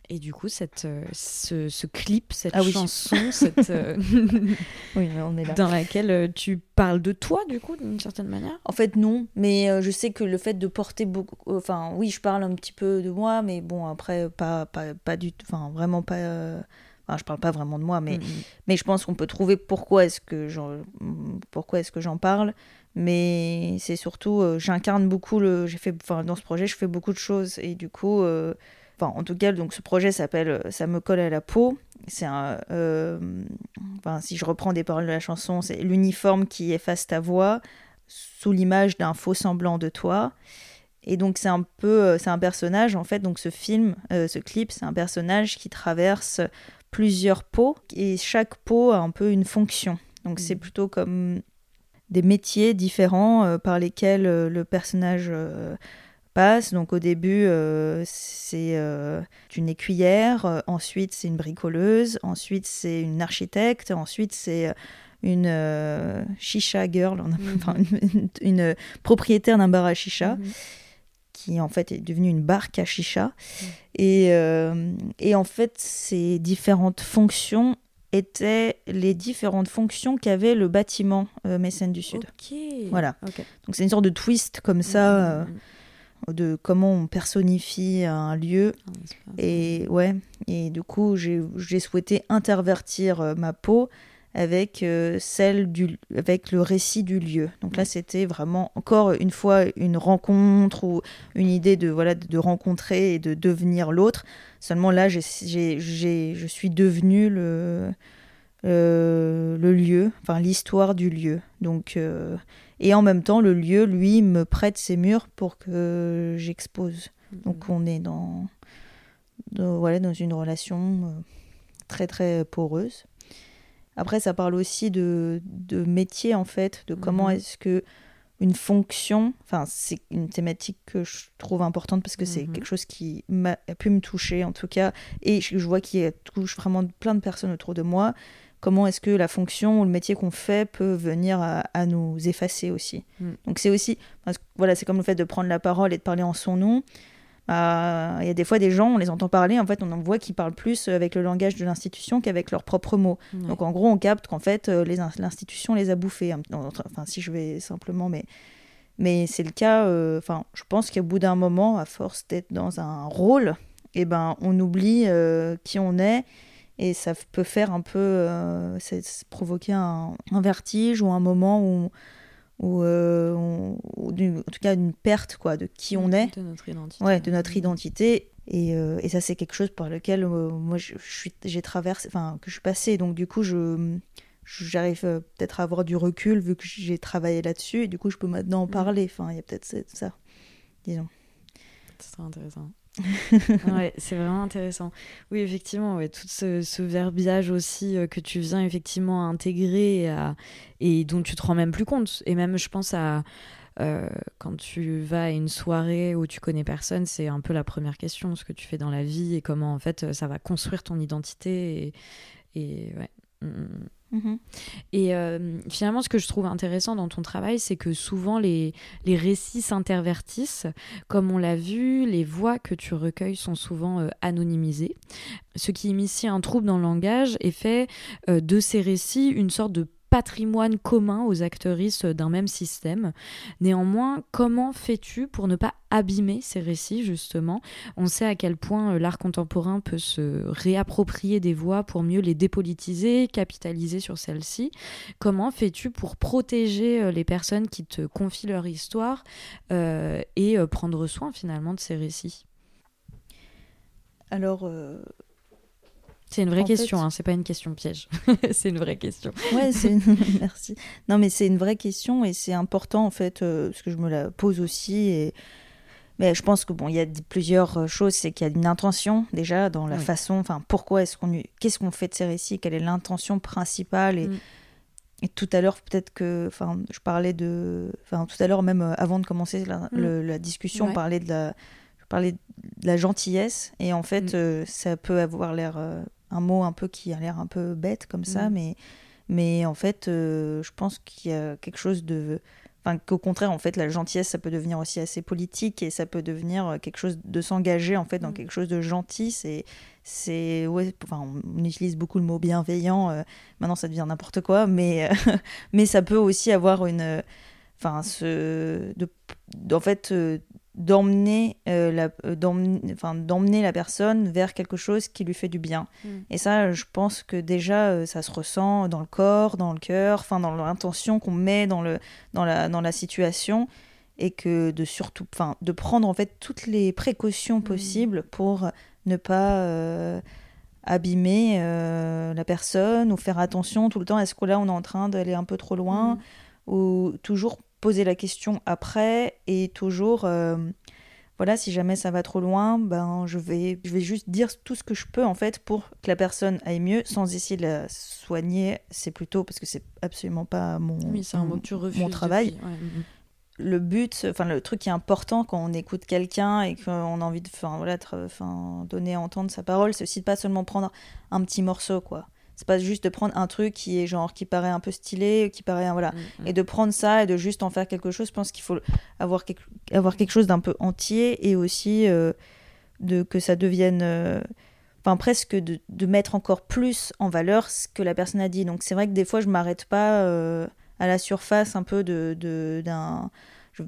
Et du coup, cette, euh, ce, ce clip, cette Ah oui. chanson, cette, euh, Oui, on est là. dans laquelle tu parles de toi, du coup, d'une certaine manière? En fait, non. Mais je sais que le fait de porter beaucoup. Enfin, oui, je parle un petit peu de moi, mais bon, après, pas, pas, pas du tout. Enfin, vraiment pas. Enfin, je parle pas vraiment de moi, mais, Mhm. mais je pense qu'on peut trouver pourquoi est-ce que j'en pourquoi est-ce que j'en parle. Mais c'est surtout, euh, j'incarne beaucoup le. J'ai fait, enfin, dans ce projet, je fais beaucoup de choses et du coup, euh, enfin, en tout cas, donc ce projet s'appelle euh, "Ça me colle à la peau". C'est un, euh, enfin, si je reprends des paroles de la chanson, c'est l'uniforme qui efface ta voix sous l'image d'un faux semblant de toi. Et donc c'est un peu, euh, c'est un personnage en fait. Donc ce film, euh, ce clip, c'est un personnage qui traverse plusieurs peaux et chaque peau a un peu une fonction. Donc c'est Mhm. plutôt comme des métiers différents euh, par lesquels euh, le personnage passe. Donc au début, euh, c'est euh, une écuyère, euh, ensuite c'est une bricoleuse, ensuite c'est une architecte, ensuite c'est une euh, chicha girl, Mhm. enfin, une, une propriétaire d'un bar à chicha Mhm. qui en fait est devenue une barque à chicha. Mm. Et, et en fait, ces différentes fonctions étaient les différentes fonctions qu'avait le bâtiment euh, Mécène du Sud. Voilà. Donc c'est une sorte de twist comme ça, euh, Mhm. De comment on personnifie un lieu. Ah, Et ouais, et du coup, j'ai souhaité intervertir euh, ma peau avec euh, celle du avec le récit du lieu. Donc là, c'était vraiment encore une fois une rencontre ou une idée de voilà de rencontrer et de devenir l'autre. Seulement là, j'ai- je suis devenue le euh, le lieu, enfin l'histoire du lieu. Donc euh, et en même temps, le lieu, lui, me prête ses murs pour que j'expose. Donc on est dans, dans, voilà, dans une relation euh, très très poreuse. Après, ça parle aussi de, de métier en fait, de comment Mhm. est-ce que une fonction, enfin c'est une thématique que je trouve importante parce que c'est Mhm. quelque chose qui m'a a pu me toucher en tout cas, et je, je vois qu'il touche vraiment plein de personnes autour de moi. Comment est-ce que la fonction ou le métier qu'on fait peut venir à, à nous effacer aussi. Mm. Donc c'est aussi, parce que, voilà, c'est comme le fait de prendre la parole et de parler en son nom. Bah, Il y a des fois des gens, on les entend parler, en fait, on en voit qui parlent plus avec le langage de l'institution qu'avec leurs propres mots. Donc en gros, on capte qu'en fait, euh, les l'institution les a bouffés. hein. Enfin, si je vais simplement, mais, mais c'est le cas. euh, Enfin, je pense qu'au bout d'un moment, à force d'être dans un rôle, eh ben, on oublie euh, qui on est. Et ça peut faire un peu euh, provoquer un, un vertige ou un moment où, où, euh, on- en tout cas une perte quoi, de qui on est De notre identité. ouais, de notre identité. Et, euh, et ça, c'est quelque chose par lequel euh, moi, je, je suis, j'ai traversé, enfin, que je suis passée. Donc, du coup, je, j'arrive peut-être à avoir du recul vu que j'ai travaillé là-dessus. Et du coup, je peux maintenant en Mhm. parler. Enfin, il y a peut-être ça- disons. C'est très intéressant. ouais, c'est vraiment intéressant. Oui, effectivement, ouais, tout ce, ce verbiage aussi euh, que tu viens effectivement intégrer et, à- et dont tu te rends même plus compte. Et même, je pense à euh, quand tu vas à une soirée où tu connais personne, c'est un peu la première question, ce que tu fais dans la vie et comment en fait ça va construire ton identité. Et, ouais. Mm, Mhm. Et euh, finalement, ce que je trouve intéressant dans ton travail, c'est que souvent les, les récits s'intervertissent. Comme on l'a vu, les voix que tu recueilles sont souvent euh, anonymisées, ce qui initie un trouble dans le langage et fait euh, de ces récits une sorte de patrimoine commun aux actrices d'un même système. Néanmoins, comment fais-tu pour ne pas abîmer ces récits, justement? On sait à quel point euh, l'art contemporain peut se réapproprier des voix pour mieux les dépolitiser, capitaliser sur celles-ci. Comment fais-tu pour protéger euh, les personnes qui te confient leur histoire euh, et prendre soin finalement de ces récits? Alors, C'est une vraie En question, fait- hein, c'est pas une question piège. c'est une vraie question. ouais, c'est une... merci. Non, mais c'est une vraie question et c'est important en fait, euh, parce que je me la pose aussi. Et... Mais je pense que bon, il y a plusieurs euh, choses. C'est qu'il y a une intention déjà dans la Oui. façon. Enfin, pourquoi est-ce qu'on, qu'est-ce qu'on fait de ces récits Quelle est l'intention principale et... Mm. et tout à l'heure, peut-être que, enfin, je parlais de, enfin, tout à l'heure même euh, avant de commencer la, le- la discussion, Ouais. on parlait de la, je parlais de la gentillesse et en fait, Mm. euh, ça peut avoir l'air euh, un mot un peu qui a l'air un peu bête comme ça, Mm. mais mais en fait, euh, je pense qu'il y a quelque chose de Enfin, qu'au contraire, en fait, la gentillesse, ça peut devenir aussi assez politique et ça peut devenir euh, quelque chose de s'engager, en fait, dans mm. quelque chose de gentil. C'est, c'est, ouais, enfin, on utilise beaucoup le mot bienveillant. Euh, maintenant, ça devient n'importe quoi, mais, mais ça peut aussi avoir une, enfin, ce, de, en fait, d'emmener euh, la euh, d'emmener la personne vers quelque chose qui lui fait du bien mm. et ça je pense que déjà euh, ça se ressent dans le corps dans le cœur enfin dans l'intention qu'on met dans le dans la dans la situation et que de surtout enfin de prendre en fait toutes les précautions mm. possibles pour ne pas abîmer la personne ou faire attention tout le temps est-ce que là on est en train d'aller un peu trop loin mm. ou toujours poser la question après et toujours euh, voilà si jamais ça va trop loin ben je vais je vais juste dire tout ce que je peux en fait pour que la personne aille mieux sans essayer de la soigner. C'est plutôt parce que c'est absolument pas mon mon, travail. le but enfin le truc qui est important quand on écoute quelqu'un et qu'on a envie de enfin voilà donner à entendre sa parole c'est aussi de pas seulement prendre un petit morceau quoi c'est pas juste de prendre un truc qui est genre qui paraît un peu stylé, qui paraît voilà, mm, mm. et de prendre ça et de juste en faire quelque chose. Je pense qu'il faut avoir quelque, avoir quelque chose d'un peu entier et aussi euh, de que ça devienne, euh, enfin presque de, de, mettre encore plus en valeur ce que la personne a dit. Donc c'est vrai que des fois je m'arrête pas euh, à la surface un peu de d'un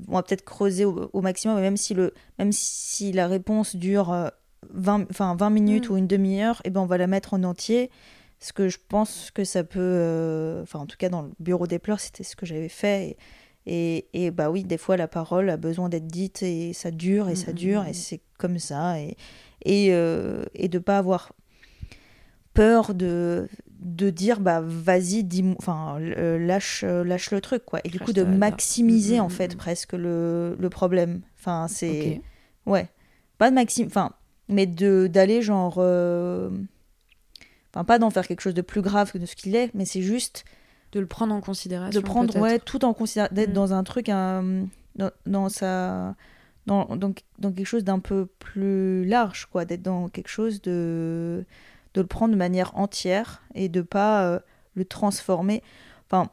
on va peut-être creuser au, maximum, même si, le, même si la réponse dure 20, 20 minutes mm. ou une demi-heure, et eh ben on va la mettre en entier ce que je pense que ça peut. Euh, enfin, en tout cas, dans le bureau des pleurs, c'était ce que j'avais fait. Et, et, bah oui, des fois, la parole a besoin d'être dite et ça dure et ça mmh, dure mmh, et c'est comme ça. Et, et, euh, et de pas avoir peur de, de dire bah vas-y dis enfin lâche lâche le truc quoi et du coup de maximiser en fait presque le, le problème enfin c'est ouais pas de maxime enfin mais de d'aller genre euh, Enfin, pas d'en faire quelque chose de plus grave que de ce qu'il est, mais c'est juste. De le prendre en considération. De prendre, ouais, tout en considération. D'être mm. dans un truc, un, dans, dans, sa. Dans, dans, dans quelque chose d'un peu plus large, quoi. D'être dans quelque chose de. de le prendre de manière entière et de pas euh, le transformer. Enfin.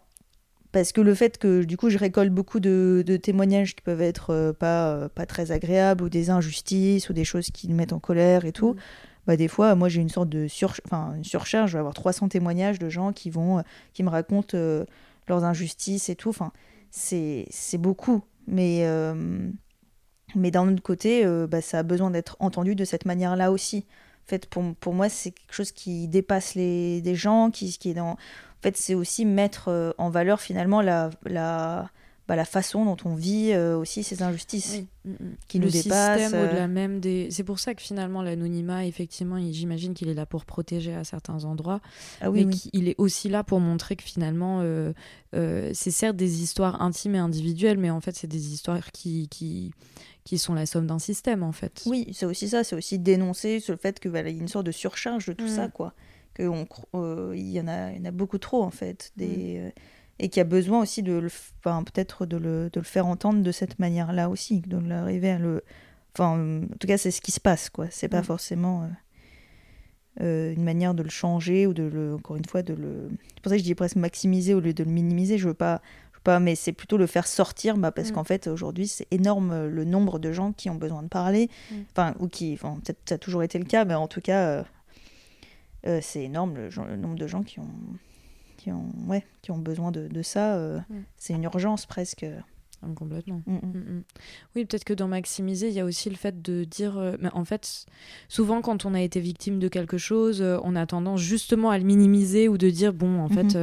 Parce que le fait que du coup je récolte beaucoup de, de témoignages qui peuvent être euh, pas, euh, pas très agréables ou des injustices ou des choses qui me mettent en colère et tout, mm bah, des fois, moi, j'ai une sorte de sur... enfin, une surcharge. Je vais avoir 300 témoignages de gens qui, vont, euh, qui me racontent euh, leurs injustices et tout. Enfin, c'est beaucoup. Mais, euh, mais d'un autre côté, bah, ça a besoin d'être entendu de cette manière-là aussi. En fait, pour, pour moi, c'est quelque chose qui dépasse les, gens, qui, qui est dans... En fait, c'est aussi mettre en valeur finalement la, la, bah, la façon dont on vit euh, aussi ces injustices mm, mm. qui le nous dépassent. Euh. au-delà même des. C'est pour ça que finalement l'anonymat, effectivement, j'imagine qu'il est là pour protéger à certains endroits, ah, oui, mais qu'il est aussi là pour montrer que finalement, euh, c'est certes des histoires intimes et individuelles, mais en fait, c'est des histoires qui, qui qui sont la somme d'un système en fait. Oui, c'est aussi ça, c'est aussi dénoncer sur le fait qu'il y a une sorte de surcharge de tout mm. ça quoi, que il y en a, il y en a beaucoup trop en fait des et qui a besoin aussi de le, enfin, peut-être de le, de le, faire entendre de cette manière-là aussi, de l'arriver à le, enfin, en tout cas, c'est ce qui se passe, quoi. C'est pas mm. forcément euh, euh, une manière de le changer ou de le, encore une fois, de le. C'est pour ça que je dis presque maximiser au lieu de le minimiser. Je veux pas, je veux pas, mais c'est plutôt le faire sortir, bah, parce mm. qu'en fait, aujourd'hui, c'est énorme le nombre de gens qui ont besoin de parler, mm. enfin, ou qui, enfin, peut-être ça a toujours été le cas, mais en tout cas, euh, c'est énorme le, le nombre de gens qui ont qui ont, ouais, qui ont besoin de, de ça. Euh, mm. C'est une urgence presque. Ah, complètement. Mm, mm. Oui, peut-être que dans maximiser, il y a aussi le fait de dire. Euh, mais en fait, souvent, quand on a été victime de quelque chose, euh, on a tendance justement à le minimiser ou de dire bon, en fait,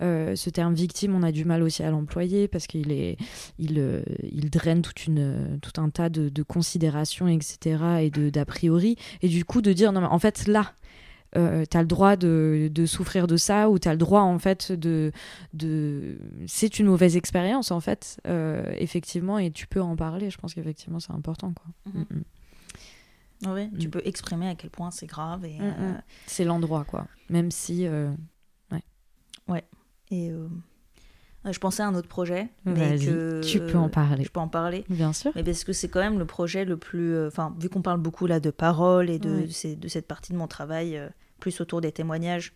mm-hmm. ce terme victime, on a du mal aussi à l'employer parce qu'il est, il, il draine toute une, tout un tas de, de considérations, etc. et d'a priori. Et du coup, de dire non, mais en fait, là, euh, tu as le droit de, de, souffrir de ça ou tu as le droit en fait de, de... c'est une mauvaise expérience en fait euh, effectivement et tu peux en parler je pense qu'effectivement c'est important quoi mhm. mm, mm. oui, tu mm. peux exprimer à quel point c'est grave et euh, c'est l'endroit quoi même si ouais ouais et je pensais à un autre projet, mais que tu peux en parler. Je peux en parler, bien sûr. Mais parce que c'est quand même le projet le plus, enfin, vu qu'on parle beaucoup là de parole et de, de, cette partie de mon travail plus autour des témoignages.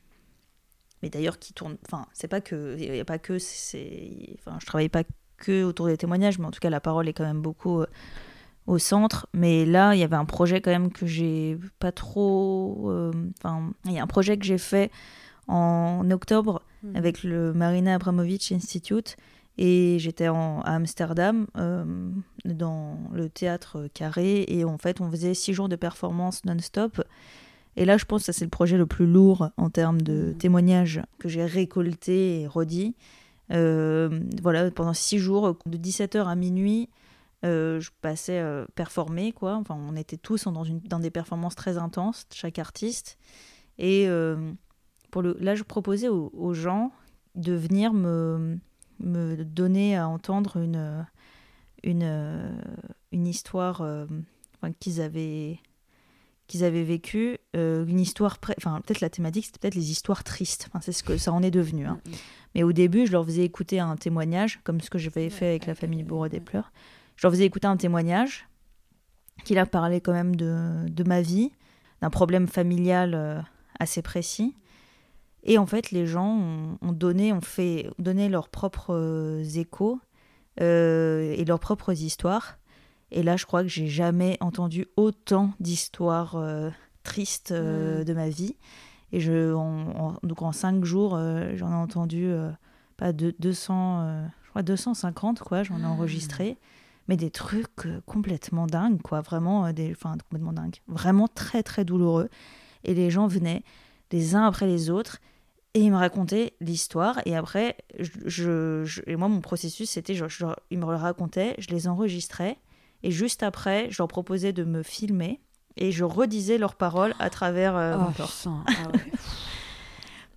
Mais d'ailleurs, qui tourne. Enfin, c'est pas que. Il n'y a pas que. C'est, enfin, je travaille pas que autour des témoignages, mais en tout cas la parole est quand même beaucoup au centre. Mais là, il y avait un projet quand même que j'ai pas trop. Enfin, il y a un projet que j'ai fait en octobre hmm. avec le Marina Abramovic Institute. Et j'étais à Amsterdam, euh, dans le théâtre Carré, et en fait, on faisait six jours de performance non-stop. Et là, je pense que c'est le projet le plus lourd en termes de hmm. témoignages que j'ai récolté et redit. Euh, voilà, pendant six jours, de 17h à minuit, euh, je passais performer, quoi. Enfin, on était tous dans, une, dans des performances très intenses, chaque artiste. Et pour le, là, je proposais aux, gens de venir me, me donner à entendre une, une, une histoire euh, qu'ils avaient qu'ils avaient vécu euh, une histoire enfin peut-être la thématique c'était peut-être les histoires tristes enfin, c'est ce que ça en est devenu hein. mm, mm. mais au début je leur faisais écouter un témoignage comme ce que j'avais fait avec la famille Bourreau des pleurs je leur faisais écouter un témoignage qui leur parlait quand même de, de ma vie d'un problème familial euh, assez précis et en fait, les gens ont, donné, ont fait donné leurs propres euh, échos euh, et leurs propres histoires. Et là, je crois que j'ai jamais entendu autant d'histoires euh, tristes mm. de ma vie. Et je, en, donc en cinq jours, j'en ai entendu pas de, 200, je crois 250 quoi. J'en ai mm. enregistré, mais des trucs complètement dingues quoi. Vraiment des, enfin complètement dingues, vraiment très très douloureux. Et les gens venaient les uns après les autres. Et il me racontait l'histoire. Et après, je, et moi, mon processus, c'était, je, il me le racontait, je les enregistrais. Et juste après, je leur proposais de me filmer. Et je redisais leurs paroles à travers euh, mon corps. Ah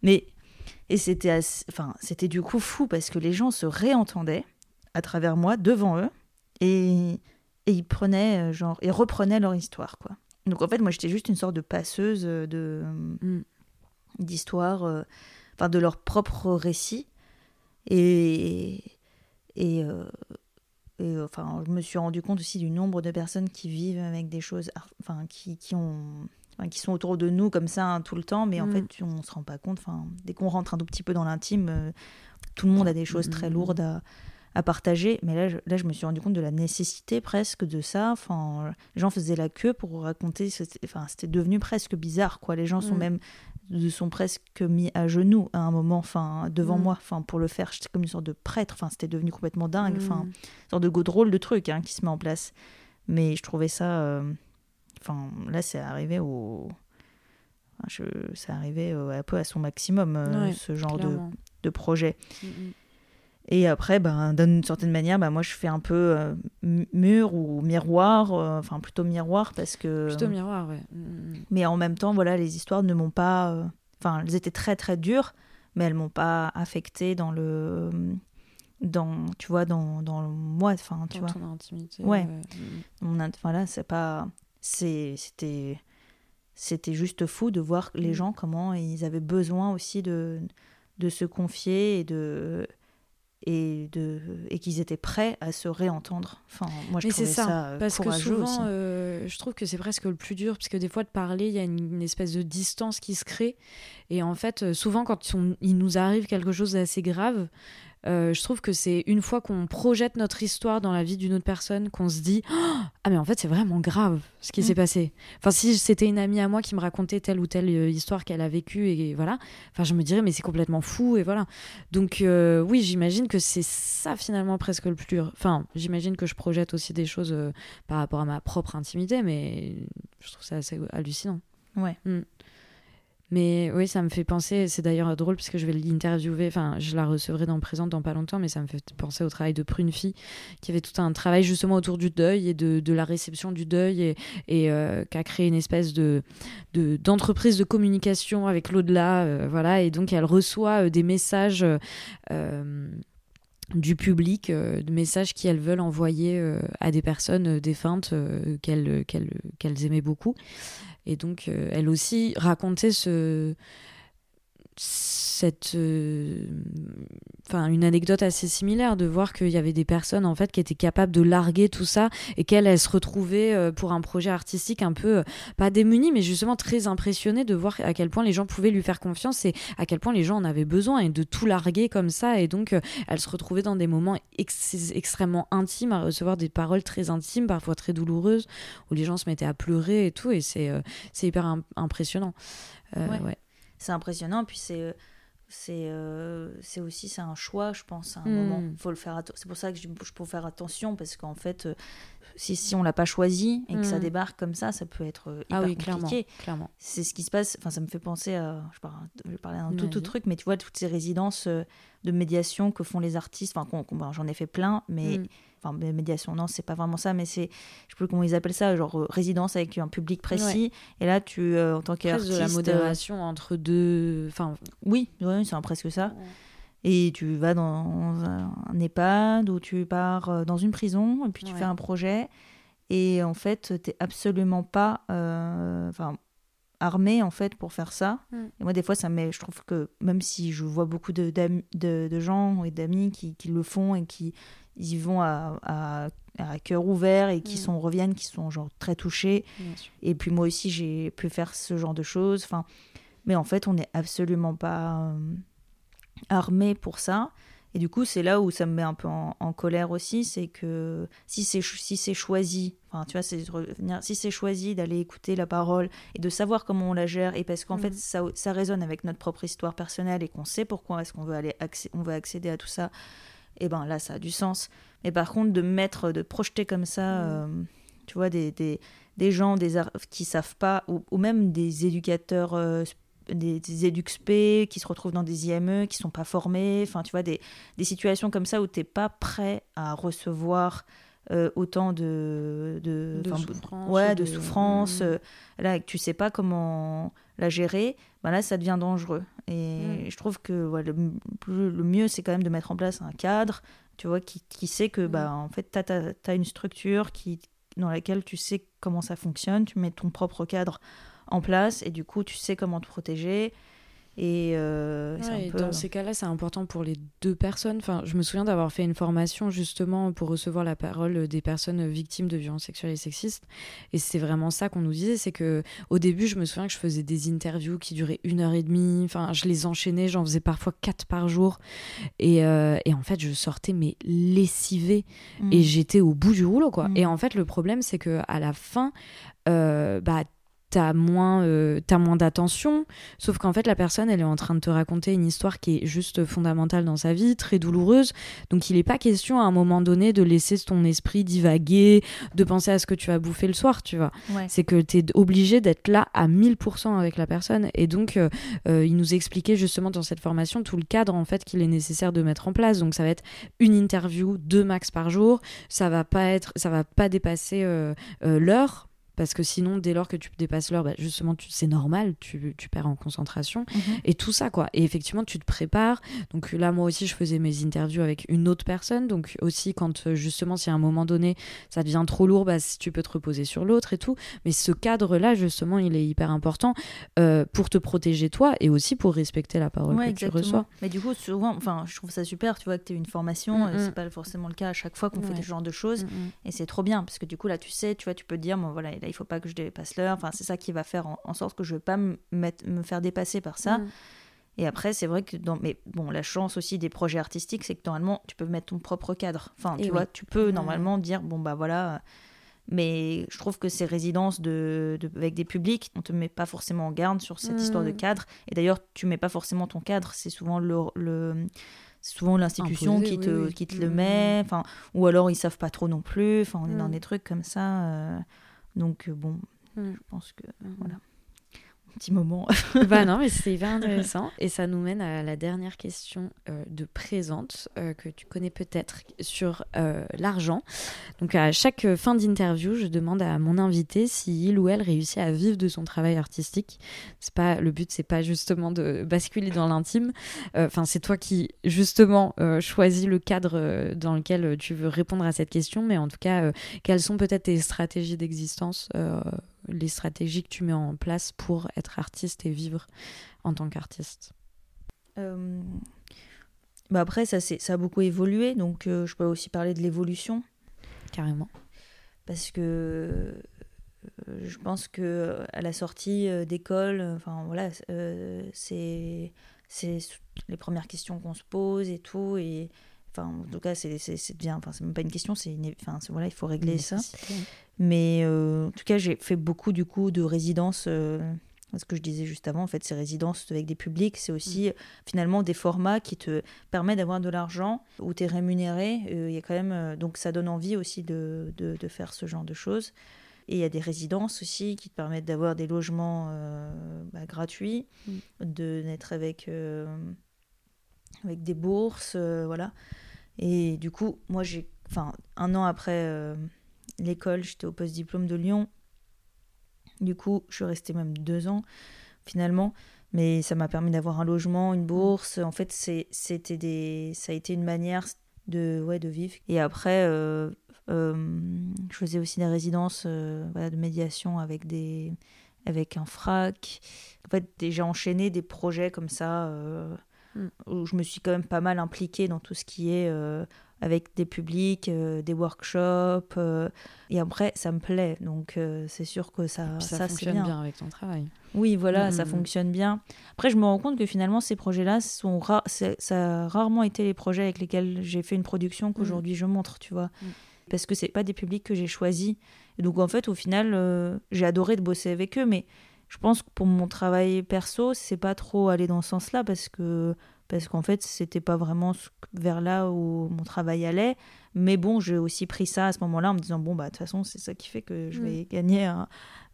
Mais, et c'était, enfin, c'était du coup fou parce que les gens se réentendaient à travers moi, devant eux. Et, et ils prenaient, euh, genre, ils reprenaient leur histoire, quoi. Donc en fait, moi, j'étais juste une sorte de passeuse de. Mm d'histoires, euh, enfin de leur propre récit. Et, et, euh, et, enfin, je me suis rendu compte aussi du nombre de personnes qui vivent avec des choses, enfin, qui, qui ont, qui sont autour de nous comme ça hein, tout le temps, mais en mm. fait, on se rend pas compte. Enfin, dès qu'on rentre un tout petit peu dans l'intime, euh, tout le monde a des choses très mm. lourdes à, à partager. Mais là je, là, je me suis rendu compte de la nécessité presque de ça. Enfin, les gens faisaient la queue pour raconter. Enfin, c'était devenu presque bizarre, quoi. Les gens sont mm. même sont presque mis à genoux à un moment, enfin, devant mm. moi, enfin, pour le faire. J'étais comme une sorte de prêtre, enfin, c'était devenu complètement dingue, enfin, mm. une sorte de drôle de truc hein, qui se met en place. Mais je trouvais ça, euh, enfin, là, c'est arrivé au, je, c'est arrivé euh, un peu à son maximum, euh, ce genre de, de, projet. Mm, et après, ben, d'une certaine manière, ben, moi, je fais un peu euh, mur ou miroir, euh, enfin plutôt miroir parce que. Plutôt miroir, ouais. Mm, mm, mm. Mais en même temps, voilà, les histoires ne m'ont pas. Euh, enfin, elles étaient très très dures, mais elles m'ont pas affecté dans le. Dans, tu vois, dans, dans moi, enfin, tu dans vois. ton intimité. Ouais. ouais. Voilà, c'est pas. C'était. C'était juste fou de voir les gens, comment ils avaient besoin aussi de, de se confier et de et, de, et qu'ils étaient prêts à se réentendre. Enfin, moi, je Mais c'est ça, ça euh, parce que souvent, euh, je trouve que c'est presque le plus dur, parce que des fois, de parler, il y a une, espèce de distance qui se crée. Et en fait, euh, souvent, quand il nous arrive quelque chose d'assez grave, euh, je trouve que c'est une fois qu'on projette notre histoire dans la vie d'une autre personne qu'on se dit ah mais en fait c'est vraiment grave ce qui mm. s'est passé. Enfin si c'était une amie à moi qui me racontait telle ou telle euh, histoire qu'elle a vécue et voilà, enfin je me dirais mais c'est complètement fou et voilà. Donc euh, oui j'imagine que c'est ça finalement presque le plus dur. Enfin j'imagine que je projette aussi des choses par rapport à ma propre intimité mais je trouve ça assez hallucinant. Ouais. Mm. Mais oui, ça me fait penser, c'est d'ailleurs drôle parce que je vais l'interviewer, enfin je la recevrai dans Présente dans pas longtemps, mais ça me fait penser au travail de Prune Fille, qui avait tout un travail justement autour du deuil et de, la réception du deuil et, euh, qui a créé une espèce de d'entreprise de, communication avec l'au-delà, euh, voilà, et donc elle reçoit euh, des messages du public, de messages qu'elles veulent envoyer à des personnes défuntes qu'elles qu'elles aimaient beaucoup. Et donc, euh, elle aussi racontait ce, cette euh, enfin une anecdote assez similaire de voir qu'il y avait des personnes en fait qui étaient capables de larguer tout ça et qu'elles elles se retrouvaient euh, pour un projet artistique un peu euh, pas démunies mais justement très impressionnées de voir à quel point les gens pouvaient lui faire confiance et à quel point les gens en avaient besoin et de tout larguer comme ça. Et donc elles se retrouvaient dans des moments extrêmement intimes à recevoir des paroles très intimes parfois très douloureuses où les gens se mettaient à pleurer et tout. Et c'est c'est hyper impressionnant. Ouais c'est impressionnant. Puis c'est c'est euh, aussi c'est un choix je pense à un moment hmm. faut le faire c'est pour ça que je, je peux faire attention parce qu'en fait euh, si, si on l'a pas choisi et que ça hmm. débarque comme ça ça peut être euh, ah hyper ah oui, compliqué clairement, c'est ce qui se passe enfin ça me fait penser à je, parle, je parlais d'un tout autre truc mais tu vois toutes ces résidences de médiation que font les artistes enfin j'en ai fait plein mais hmm enfin médiation non c'est pas vraiment ça mais c'est je sais plus comment ils appellent ça genre euh, résidence avec un public précis. Et là tu euh, en tant qu'artiste de la modération euh, entre deux enfin oui c'est presque ça. Et tu vas dans un EHPAD ou tu pars dans une prison et puis tu fais un projet. Et en fait t'es absolument pas enfin armé en fait pour faire ça. Mm. Et moi des fois ça je trouve que même si je vois beaucoup de, de, de gens et d'amis qui, qui, le font et qui ils vont à, à, cœur ouvert et qui mm. sont reviennent, qui sont genre très touchés. Et puis moi aussi, j'ai pu faire ce genre de choses. Enfin, mais en fait, on n'est absolument pas euh, armé pour ça. Et du coup, c'est là où ça me met un peu en, colère aussi, c'est que si c'est si c'est choisi, enfin tu vois, c'est si c'est choisi d'aller écouter la parole et de savoir comment on la gère, et parce qu'en mm. fait ça, ça résonne avec notre propre histoire personnelle et qu'on sait pourquoi est-ce qu'on veut aller on veut accéder à tout ça, et eh ben là, ça a du sens. Mais par contre, de mettre, de projeter comme ça, mm. euh, tu vois, des, des, des gens des qui savent pas, ou, même des éducateurs, euh, des, des EduxP qui se retrouvent dans des IME, qui sont pas formés, enfin, tu vois, des, des situations comme ça où tu n'es pas prêt à recevoir euh, autant de, de, souffrance, ouais, de, souffrance, mm. là, tu sais pas comment la gérer, ben là, ça devient dangereux. Et mm. je trouve que le, le, mieux, c'est quand même de mettre en place un cadre, tu vois, qui, qui sait que, bah, mm. en fait, tu as, une structure qui, dans laquelle tu sais comment ça fonctionne, tu mets ton propre cadre en place, et du coup, tu sais comment te protéger. Et, euh, dans ces cas-là, c'est important pour les deux personnes. Enfin, je me souviens d'avoir fait une formation justement pour recevoir la parole des personnes victimes de violences sexuelles et sexistes. Et c'est vraiment ça qu'on nous disait, c'est que au début, je me souviens que je faisais des interviews qui duraient une heure et demie. Enfin, je les enchaînais, j'en faisais parfois quatre par jour. Et, euh, et en fait, je sortais mais lessivée et mmh. j'étais au bout du rouleau, quoi. Mmh. Et en fait, le problème, c'est que à la fin, euh, bah t'as moins, euh, moins d'attention. Sauf qu'en fait, la personne, elle est en train de te raconter une histoire qui est juste fondamentale dans sa vie, très douloureuse. Donc, il n'est pas question à un moment donné de laisser ton esprit divaguer, de penser à ce que tu vas bouffer le soir, tu vois. C'est que tu es obligé d'être là à 1000% avec la personne. Et donc, euh, euh, il nous expliquait justement dans cette formation tout le cadre, en fait, qu'il est nécessaire de mettre en place. Donc, ça va être une interview, deux max par jour. Ça va pas être, ça va pas dépasser l'heure parce que sinon dès lors que tu dépasses l'heure bah, justement c'est normal tu, tu, perds en concentration. Mhm. et tout ça quoi. Et effectivement tu te prépares. Donc là moi aussi je faisais mes interviews avec une autre personne. Donc aussi quand euh, justement si à un moment donné ça devient trop lourd bah, tu peux te reposer sur l'autre et tout. Mais ce cadre là justement il est hyper important euh, pour te protéger toi et aussi pour respecter la parole que tu reçois. Mais du coup souvent enfin je trouve ça super tu vois que tu as une formation mm, mm. c'est pas forcément le cas à chaque fois qu'on fait ce genre de choses. Et c'est trop bien parce que du coup là tu sais tu vois tu peux dire bon voilà il faut pas que je dépasse l'heure. Enfin, c'est ça qui va faire en, sorte que je ne vais pas me, me faire dépasser par ça. Mm. Et après, c'est vrai que dans. Mais bon, la chance aussi des projets artistiques, c'est que normalement, tu peux mettre ton propre cadre. Enfin, tu vois, tu peux normalement dire, bon, bah voilà. Mais je trouve que ces résidences de, avec des publics, on te met pas forcément en garde sur cette histoire de mm. cadre. Et d'ailleurs, tu mets pas forcément ton cadre. C'est souvent le, le souvent l'institution qui te, qui te le mm. met, enfin, ou alors ils savent pas trop non plus, enfin, on est dans des trucs comme ça. Euh, donc euh, bon, mm. je pense que mm. voilà petit moment. bah non, mais c'est hyper intéressant. Et ça nous mène à la dernière question euh, de présente euh, que tu connais peut-être sur euh, l'argent. Donc à chaque fin d'interview, je demande à mon invité si il ou elle réussit à vivre de son travail artistique. C'est pas le but, c'est pas justement de basculer dans l'intime. Enfin, c'est toi qui justement choisis le cadre dans lequel tu veux répondre à cette question. Mais en tout cas, quelles sont peut-être tes stratégies d'existence les stratégies que tu mets en place pour être artiste et vivre en tant qu'artiste bah après, ça, ça a beaucoup évolué, donc je peux aussi parler de l'évolution. Carrément. Parce que je pense que à la sortie d'école, enfin voilà, c'est c'est les premières questions qu'on se pose et tout et enfin en tout cas c'est bien enfin c'est même pas une question c'est enfin voilà il faut régler ça mais euh, en tout cas j'ai fait beaucoup du coup de résidences euh, ce que je disais juste avant en fait ces résidences avec des publics c'est aussi mm. finalement des formats qui te permettent d'avoir de l'argent où tu es rémunéré euh, il y a quand même donc ça donne envie aussi de, de, de faire ce genre de choses et il y a des résidences aussi qui te permettent d'avoir des logements euh, bah, gratuits, mm. de naître avec, euh, avec des bourses, euh, voilà. Et du coup, moi, j'ai, enfin, un an après l'école, j'étais au post-diplôme de Lyon. Du coup, je suis restée même deux ans finalement, mais ça m'a permis d'avoir un logement, une bourse. En fait, c'était des, ça a été une manière de, ouais, de vivre. Et après, euh, je faisais aussi des résidences euh, de médiation avec, des, avec un frac. En fait, j'ai enchaîné des projets comme ça euh, mm. où je me suis quand même pas mal impliquée dans tout ce qui est avec des publics, des workshops. et après, ça me plaît. Donc, c'est sûr que ça, ça, ça fonctionne bien. avec ton travail. Oui, voilà, ça mm, mm, fonctionne bien. Après, je me rends compte que finalement, ces projets-là, sont ça a rarement été les projets avec lesquels j'ai fait une production qu'aujourd'hui je montre, tu vois parce que c'est pas des publics que j'ai choisis. Et donc en fait, au final, euh, j'ai adoré de bosser avec eux, mais je pense que pour mon travail perso, c'est pas trop aller dans ce sens-là parce que parce qu'en fait, c'était pas vraiment vers là où mon travail allait. Mais bon, j'ai aussi pris ça à ce moment-là en me disant bon bah de toute façon, c'est ça qui fait que je vais mm. gagner euh,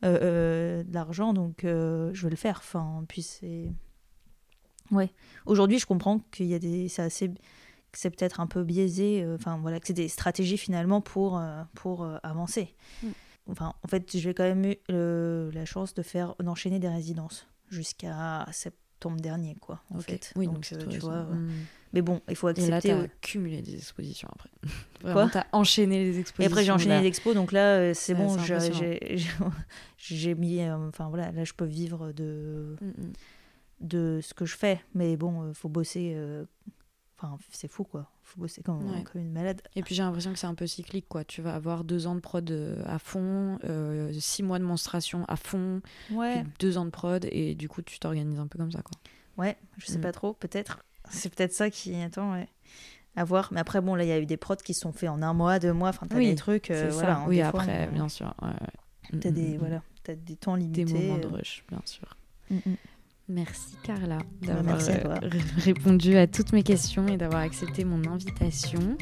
euh, de l'argent, donc je vais le faire. Enfin, puis c'est ouais. Aujourd'hui, je comprends qu'il y a des c'est assez c'est peut-être un peu biaisé, euh, enfin voilà, que c'est des stratégies finalement pour, euh, pour euh, avancer. Mm. Enfin, en fait, j'ai quand même eu la chance de faire d'enchaîner des résidences jusqu'à septembre dernier, quoi. En fait, oui, donc, tu vois. Mm. Mais bon, il faut accepter. Et là, t'as cumulé des expositions après. Vraiment, t'as enchaîné les expositions. Et après, j'ai enchaîné les expos, donc là, c'est bon, j'ai mis. Enfin voilà, là, je peux vivre de, mm, de ce que je fais. Mais bon, il faut bosser Enfin, c'est fou, quoi. Faut bosser comme, une malade. Et puis j'ai l'impression que c'est un peu cyclique, quoi. Tu vas avoir deux ans de prod euh, à fond, euh, six mois de menstruation à fond, ouais. deux ans de prod, et du coup, tu t'organises un peu comme ça, quoi. Ouais, je sais mm. pas trop, peut-être. C'est peut-être ça qui. Attends, ouais. À voir. Mais après, bon, là, il y a eu des prods qui sont faits en un mois, deux mois. Enfin, t'as des trucs. Euh, voilà, ça. oui, après, bien sûr. T'as des, mm, voilà, as des temps limités. Des moments de rush, bien sûr. Merci Carla d'avoir euh, répondu à toutes mes questions et d'avoir accepté mon invitation.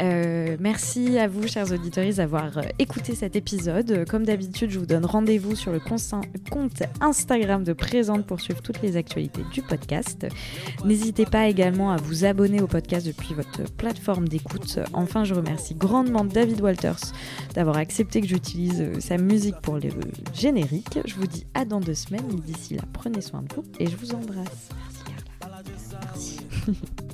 Euh, merci à vous, chers auditeurs, d'avoir euh, écouté cet épisode. Comme d'habitude, je vous donne rendez-vous sur le compte Instagram de Présente pour suivre toutes les actualités du podcast. N'hésitez pas également à vous abonner au podcast depuis votre plateforme d'écoute. Enfin, je remercie grandement David Walters d'avoir accepté que j'utilise sa musique pour le générique. Je vous dis à dans deux semaines et d'ici là, prenez soin de vous et je vous embrasse. Merci. Merci.